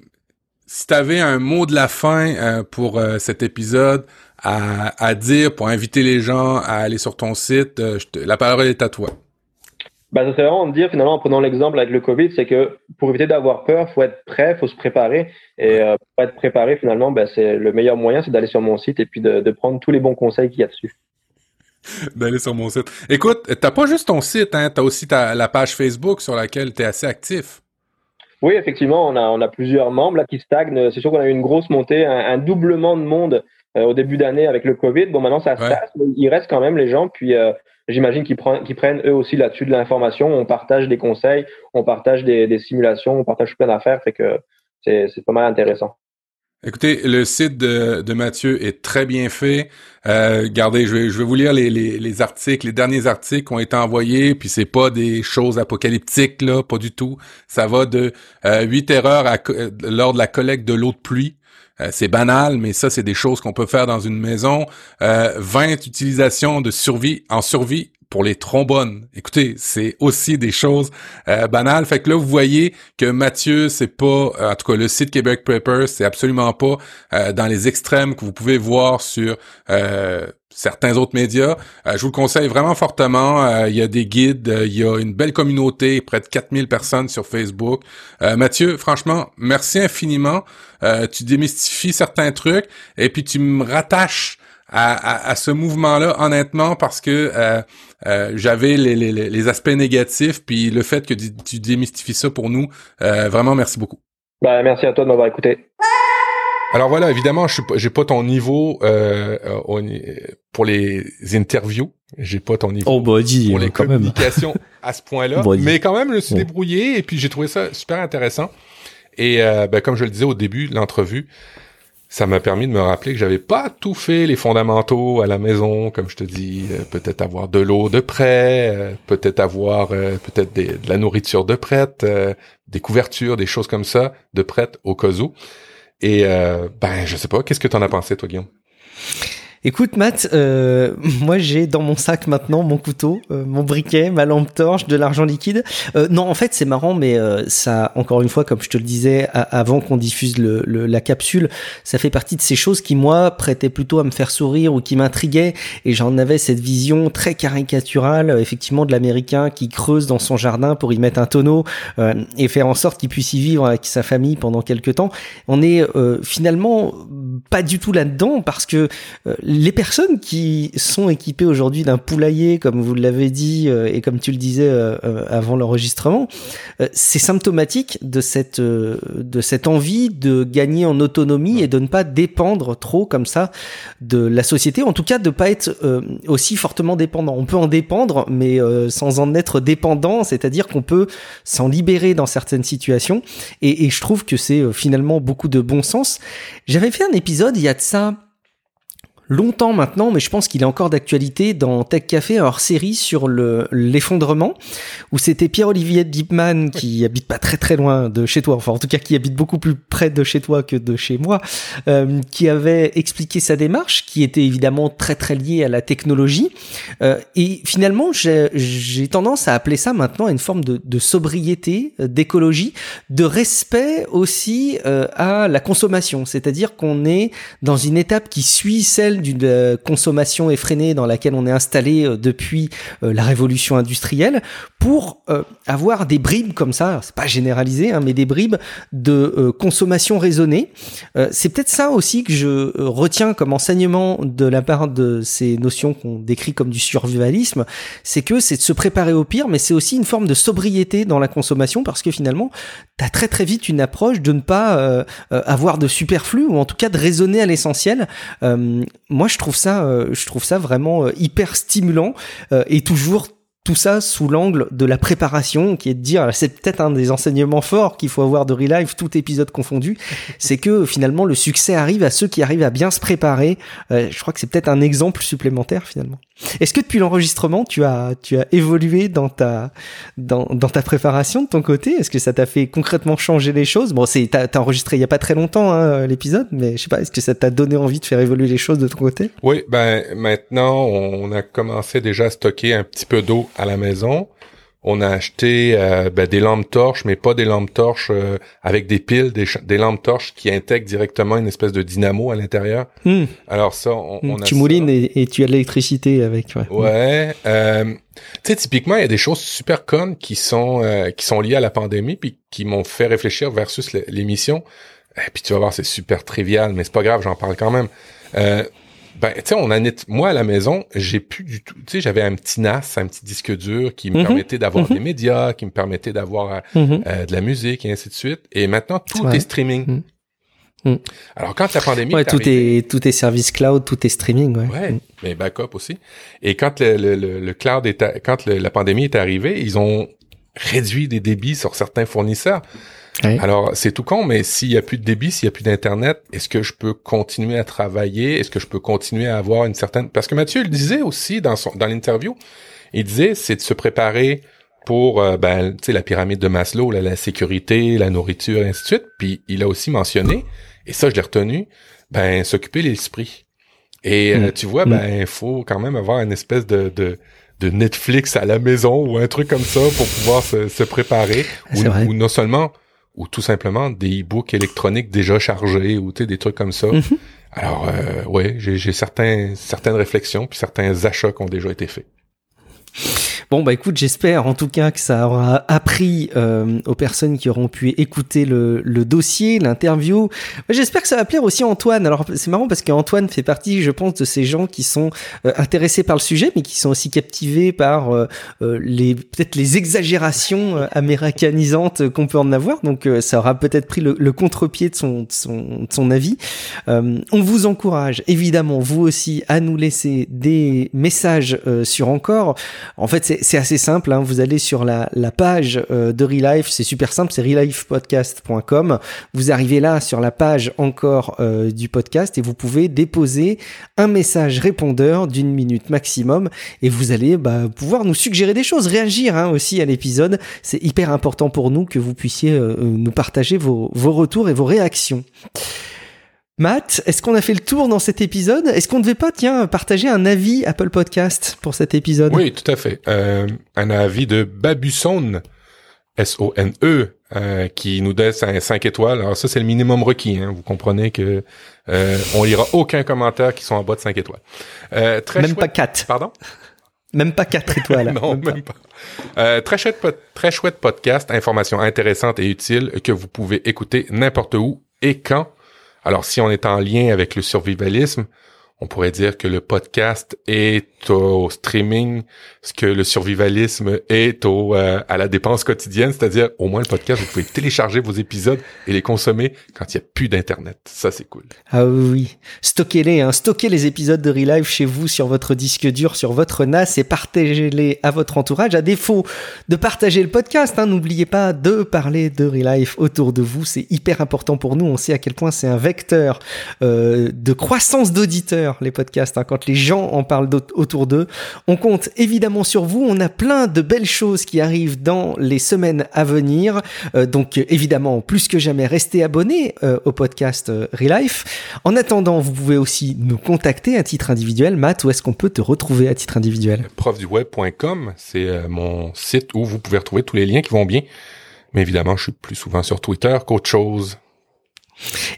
si tu avais un mot de la fin euh, pour euh, cet épisode à, dire pour inviter les gens à aller sur ton site, la parole est à toi. Ben, ça serait vraiment de dire, finalement, en prenant l'exemple avec le COVID, c'est que pour éviter d'avoir peur, faut être prêt, faut se préparer. Et pour être préparé, finalement, ben, c'est le meilleur moyen, c'est d'aller sur mon site et puis de, de prendre tous les bons conseils qu'il y a dessus. d'aller sur mon site. Écoute, t'as pas juste ton site, hein, t'as aussi ta, la page Facebook sur laquelle tu es assez actif. Oui, effectivement, on a, on a plusieurs membres là qui stagnent. C'est sûr qu'on a eu une grosse montée, un, doublement de monde euh, au début d'année avec le Covid. Bon, maintenant ça se passe, mais il reste quand même les gens. Puis euh, j'imagine qu'ils prennent, prennent eux aussi là-dessus de l'information. On partage des conseils, on partage des, des simulations, on partage plein d'affaires. Fait que c'est pas mal intéressant. Écoutez, le site de, de Mathieu est très bien fait. Euh, regardez, je vais, je vais vous lire les, les, les, articles, les derniers articles qui ont été envoyés, puis c'est pas des choses apocalyptiques, là, pas du tout. Ça va de euh, 8 erreurs à, lors de la collecte de l'eau de pluie. Euh, c'est banal, mais ça, c'est des choses qu'on peut faire dans une maison. Euh, 20 utilisations de survie en survie pour les trombones. Écoutez, c'est aussi des choses euh, banales. Fait que là, vous voyez que Mathieu, c'est pas, euh, en tout cas, le site Québec Prepper, c'est absolument pas euh, dans les extrêmes que vous pouvez voir sur certains autres médias. je vous le conseille vraiment fortement. Il y a des guides, il y a une belle communauté, près de 4000 personnes sur Facebook. Mathieu, franchement, merci infiniment. tu démystifies certains trucs et puis tu me rattaches à, à, ce mouvement-là, honnêtement, parce que euh, euh, j'avais les, les, les, aspects négatifs, puis le fait que tu démystifies ça pour nous, euh, vraiment, merci beaucoup. Bah, merci à toi de m'avoir écouté. Alors voilà, évidemment, je j'ai pas ton niveau euh, pour les interviews, j'ai pas ton niveau oh, bah, pour les communications à ce point-là, mais quand même, je me suis débrouillé et puis j'ai trouvé ça super intéressant. Et ben, comme je le disais au début de l'entrevue, ça m'a permis de me rappeler que j'avais pas tout fait les fondamentaux à la maison, comme je te dis, euh, peut-être avoir de l'eau de près, euh, peut-être avoir euh, peut-être de la nourriture de prête, des couvertures, des choses comme ça de prête au cas où. Et ben je sais pas, qu'est-ce que tu en as pensé toi Guillaume? Écoute Matt, euh, moi j'ai dans mon sac maintenant mon couteau, euh, mon briquet, ma lampe torche, de l'argent liquide. Euh, non, en fait c'est marrant, mais ça, encore une fois, comme je te le disais avant qu'on diffuse le, la capsule, ça fait partie de ces choses qui moi prêtaient plutôt à me faire sourire ou qui m'intriguaient, et j'en avais cette vision très caricaturale, effectivement, de l'Américain qui creuse dans son jardin pour y mettre un tonneau et faire en sorte qu'il puisse y vivre avec sa famille pendant quelques temps. On est finalement pas du tout là-dedans parce que les personnes qui sont équipées aujourd'hui d'un poulailler, comme vous l'avez dit euh, et comme tu le disais euh, euh, avant l'enregistrement, c'est symptomatique de cette de cette envie de gagner en autonomie et de ne pas dépendre trop comme ça de la société. En tout cas, de pas être aussi fortement dépendant. On peut en dépendre, mais sans en être dépendant, c'est-à-dire qu'on peut s'en libérer dans certaines situations. Et, et je trouve que c'est finalement beaucoup de bon sens. J'avais fait un épisode il y a de ça longtemps maintenant, mais je pense qu'il est encore d'actualité dans Tech Café, hors série sur le l'effondrement, où c'était Pierre-Olivier Deepman qui habite pas très très loin de chez toi, enfin en tout cas qui habite beaucoup plus près de chez toi que de chez moi, euh, qui avait expliqué sa démarche, qui était évidemment très très liée à la technologie. Euh, et finalement, j'ai tendance à appeler ça maintenant une forme de, de sobriété, euh, d'écologie, de respect aussi euh, à la consommation. C'est-à-dire qu'on est dans une étape qui suit celle d'une euh, consommation effrénée dans laquelle on est installé euh, depuis euh, la révolution industrielle pour avoir des bribes comme ça, c'est pas généralisé, hein, mais des bribes de consommation raisonnée. c'est peut-être ça aussi que je retiens comme enseignement de la part de ces notions qu'on décrit comme du survivalisme, c'est que c'est de se préparer au pire, mais c'est aussi une forme de sobriété dans la consommation parce que finalement, tu as très très vite une approche de ne pas avoir de superflu ou en tout cas de raisonner à l'essentiel. Moi, je trouve ça, je trouve ça vraiment hyper stimulant et toujours tout ça sous l'angle de la préparation, qui est de dire, c'est peut-être un des enseignements forts qu'il faut avoir de Relive, tout épisode confondu, c'est que finalement le succès arrive à ceux qui arrivent à bien se préparer. Euh, je crois que c'est peut-être un exemple supplémentaire finalement. Est-ce que depuis l'enregistrement, tu as, tu as évolué dans ta, dans, dans ta préparation de ton côté? Est-ce que ça t'a fait concrètement changer les choses? Bon, c'est, t'as, as enregistré il y a pas très longtemps hein, l'épisode, mais je sais pas, est-ce que ça t'a donné envie de faire évoluer les choses de ton côté? Oui, ben maintenant, on a commencé déjà à stocker un petit peu d'eau à la maison. On a acheté euh, ben, des lampes torches, mais pas des lampes torches euh, avec des piles, des, lampes torches qui intègrent directement une espèce de dynamo à l'intérieur. Hmm. Alors ça, on, hmm. on a tu moulines et, tu as de l'électricité avec. Ouais. ouais euh, tu sais, typiquement, il y a des choses super connes qui sont qui sont liées à la pandémie, puis qui m'ont fait réfléchir versus l'émission. Et puis tu vas voir, c'est super trivial, mais c'est pas grave, j'en parle quand même. Ben, tu sais, on a moi à la maison, j'ai plus du tout. Tu sais, j'avais un petit NAS, un petit disque dur qui me Mhm. permettait d'avoir Mhm. des médias, qui me permettait d'avoir Mhm. euh, de la musique et ainsi de suite. Et maintenant, tout Ouais. est streaming. Alors quand la pandémie Ouais, est tout arrivée- est, tout est service cloud, tout est streaming, ouais. Ouais, mais backup aussi. Et quand le, le, le, le cloud est, à- quand la pandémie est arrivée, ils ont réduit les débits sur certains fournisseurs. Alors, c'est tout con, mais s'il y a plus de débit, s'il y a plus d'internet, est-ce que je peux continuer à travailler? Est-ce que je peux continuer à avoir une certaine Parce que Mathieu le disait aussi dans son dans l'interview, il disait c'est de se préparer pour euh, ben tu sais la pyramide de Maslow, là, la sécurité, la nourriture et ainsi de suite. Puis il a aussi mentionné et ça je l'ai retenu, ben s'occuper de l'esprit. Et euh, Mm. tu vois, Mm. ben il faut quand même avoir une espèce de, de de Netflix à la maison ou un truc comme ça pour pouvoir se, se préparer ou non seulement ou tout simplement des e-books électroniques déjà chargés ou des trucs comme ça. Mhm. Alors euh, ouais, j'ai j'ai certains certaines réflexions puis certains achats qui ont déjà été faits. Bon, bah écoute, j'espère en tout cas que ça aura appris euh, aux personnes qui auront pu écouter le, le dossier, l'interview. J'espère que ça va plaire aussi à Antoine. Alors c'est marrant parce qu'Antoine fait partie, je pense, de ces gens qui sont euh, intéressés par le sujet, mais qui sont aussi captivés par euh, euh, les peut-être les exagérations euh, américanisantes qu'on peut en avoir. Donc ça aura peut-être pris le, le contre-pied de son, de son, de son avis. On vous encourage évidemment, vous aussi, à nous laisser des messages sur encore. En fait, c'est c'est assez simple. Hein. Vous allez sur la, page euh, de Relife, c'est super simple, c'est relifepodcast.com. Vous arrivez là sur la page encore euh, du podcast et vous pouvez déposer un message répondeur d'une minute maximum et vous allez bah, pouvoir nous suggérer des choses, réagir hein, aussi à l'épisode. C'est hyper important pour nous que vous puissiez euh, nous partager vos retours et vos réactions. Matt, est-ce qu'on a fait le tour dans cet épisode? Est-ce qu'on ne devait pas, tiens, partager un avis Apple Podcast pour cet épisode? Oui, tout à fait. Euh, un avis de Babusson, S-O-N-E, euh, qui nous donne un 5 étoiles. Alors ça, c'est le minimum requis. Hein. Vous comprenez que euh, on lira aucun commentaire qui sont en bas de 5 étoiles. Euh, très Même chouette- pas 4. Pardon? Même pas 4 étoiles. non, même pas. Euh, très, chouette, très chouette podcast, information intéressante et utile que vous pouvez écouter n'importe où et quand. Alors, si on est en lien avec le survivalisme, on pourrait dire que le podcast est au streaming, ce que le survivalisme est au euh, à la dépense quotidienne, c'est-à-dire au moins le podcast, vous pouvez télécharger vos épisodes et les consommer quand il n'y a plus d'internet. Ça, c'est cool. Ah oui. Stockez-les, hein. stockez les épisodes de Relive chez vous sur votre disque dur, sur votre NAS et partagez-les à votre entourage. À défaut de partager le podcast, hein, n'oubliez pas de parler de Relive autour de vous. C'est hyper important pour nous. On sait à quel point c'est un vecteur euh, de croissance d'auditeurs les podcasts, hein, quand les gens en parlent autour d'eux. On compte évidemment sur vous. On a plein de belles choses qui arrivent dans les semaines à venir. Euh, donc évidemment, plus que jamais, restez abonnés euh, au podcast euh, Relife. En attendant, vous pouvez aussi nous contacter à titre individuel. Matt, où est-ce qu'on peut te retrouver à titre individuel? Profduweb.com, c'est mon site où vous pouvez retrouver tous les liens qui vont bien. Mais évidemment, je suis plus souvent sur Twitter qu'autre chose.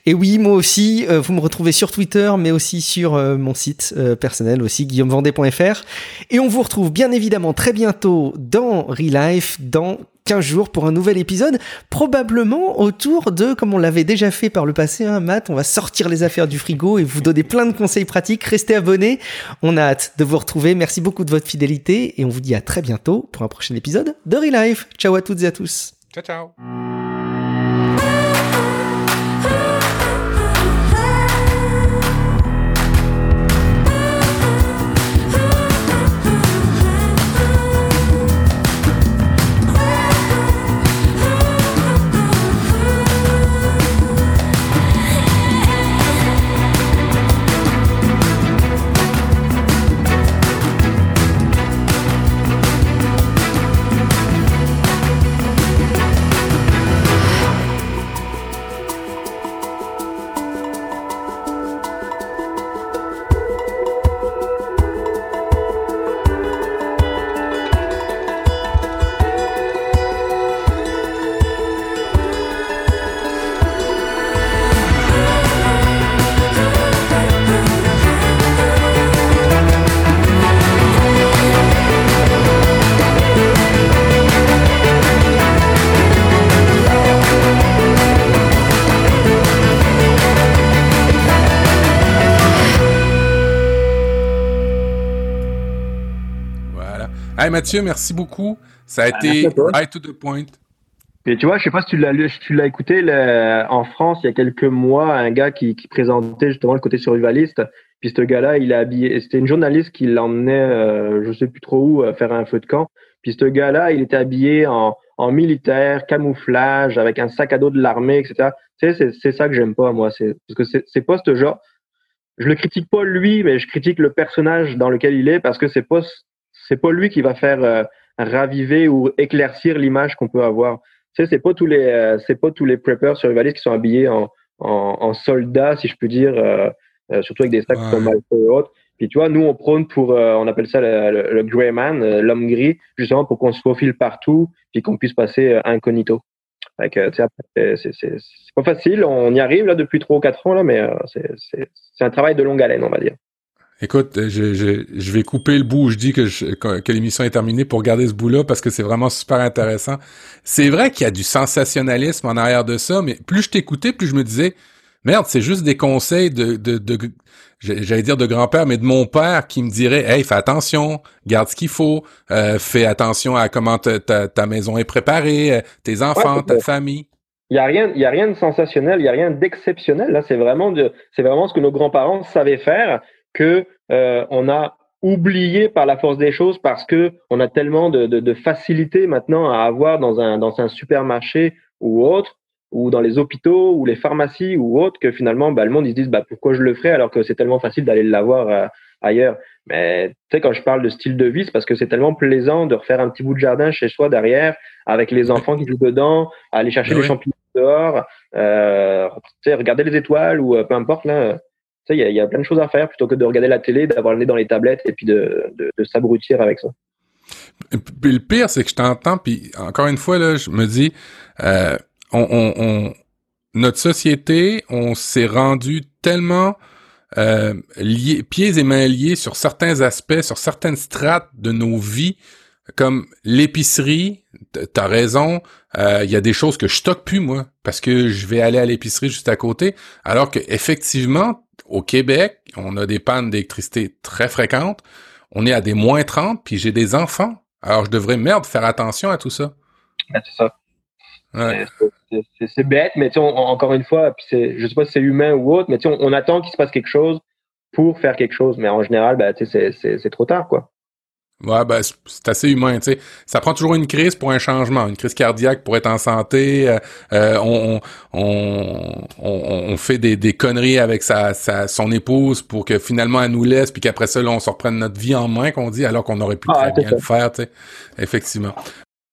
Et oui, moi aussi, euh, vous me retrouvez sur Twitter, mais aussi sur euh, mon site euh, personnel aussi, guillaumevendée.fr. Et on vous retrouve bien évidemment très bientôt dans Relife, dans 15 jours pour un nouvel épisode, probablement autour de, comme on l'avait déjà fait par le passé, hein, Matt, on va sortir les affaires du frigo et vous donner plein de conseils pratiques. Restez abonnés, on a hâte de vous retrouver. Merci beaucoup de votre fidélité et on vous dit à très bientôt pour un prochain épisode de Relife. Ciao à toutes et à tous. Ciao, ciao. Mathieu, merci beaucoup. Ça a été high to the point. Et tu vois, je sais pas si tu l'as tu l'as écouté en France il y a quelques mois, un gars qui, présentait justement le côté survivaliste. Puis ce gars-là, il a habillé. C'était une journaliste qui l'emmenait, euh, je sais plus trop où, euh, faire un feu de camp. Puis ce gars-là, il était habillé en, militaire, camouflage, avec un sac à dos de l'armée, etc. Tu sais, c'est ça que j'aime pas moi. C'est parce que c'est pas ce genre. Je le critique pas lui, mais je critique le personnage dans lequel il est parce que c'est pas c'est pas lui qui va faire euh, raviver ou éclaircir l'image qu'on peut avoir. Tu sais, c'est pas tous les, euh, c'est pas tous les preppers survivalistes qui sont habillés en, en, en soldats, si je peux dire, euh, surtout avec des sacs comme mal et autres. Puis tu vois, nous on prône pour, on appelle ça le, le, grey man, l'homme gris, justement pour qu'on se faufile partout, puis qu'on puisse passer incognito. Fait que, c'est pas facile, on y arrive là depuis trois ou quatre ans là, mais c'est un travail de longue haleine, on va dire. Écoute, je, je, je, vais couper le bout où je dis que, que, l'émission est terminée pour garder ce bout-là parce que c'est vraiment super intéressant. C'est vrai qu'il y a du sensationnalisme en arrière de ça, mais plus je t'écoutais, plus je me disais, merde, c'est juste des conseils de, de, de j'allais dire de grand-père, mais de mon père qui me dirait, hey, fais attention, garde ce qu'il faut, euh, fais attention à comment ta, ta, maison est préparée, euh, tes enfants, ta famille. Il y a rien, il y a rien de sensationnel, il y a rien d'exceptionnel. Là, c'est vraiment de, c'est vraiment ce que nos grands-parents savaient faire que euh, on a oublié par la force des choses parce que on a tellement de, de, de, facilité maintenant à avoir dans un dans un supermarché ou autre ou dans les hôpitaux ou les pharmacies ou autres que finalement bah, le monde ils se disent bah pourquoi je le ferais alors que c'est tellement facile d'aller l'avoir euh, ailleurs. Mais tu sais quand je parle de style de vie c'est parce que c'est tellement plaisant de refaire un petit bout de jardin chez soi derrière avec les enfants qui jouent dedans aller chercher des champignons dehors euh, regarder les étoiles ou euh, peu importe là il y, a plein de choses à faire plutôt que de regarder la télé, d'avoir le nez dans les tablettes et puis de, de, s'abrutir avec ça. Le pire, c'est que je t'entends, puis encore une fois, là, je me dis, euh, on, notre société, on s'est rendu tellement euh, pieds et mains liés sur certains aspects, sur certaines strates de nos vies, comme l'épicerie, t'as raison, euh, il y a des choses que je stocke plus moi parce que je vais aller à l'épicerie juste à côté, alors que effectivement au Québec, on a des pannes d'électricité très fréquentes. On est à des moins 30, puis j'ai des enfants. Alors, je devrais, merde, faire attention à tout ça. c'est ça. C'est bête, mais encore une fois, puis je sais pas si c'est humain ou autre, mais on, on attend qu'il se passe quelque chose pour faire quelque chose. Mais en général, ben, c'est trop tard, quoi. Ouais, ben, c'est assez humain, tu sais. Ça prend toujours une crise pour un changement, une crise cardiaque pour être en santé. Euh, euh on, on, on, on, fait des, des conneries avec sa, sa, son épouse pour que finalement elle nous laisse, puis qu'après ça, là, on se reprenne notre vie en main, qu'on dit, alors qu'on aurait pu ah, très bien le faire, tu sais. Effectivement.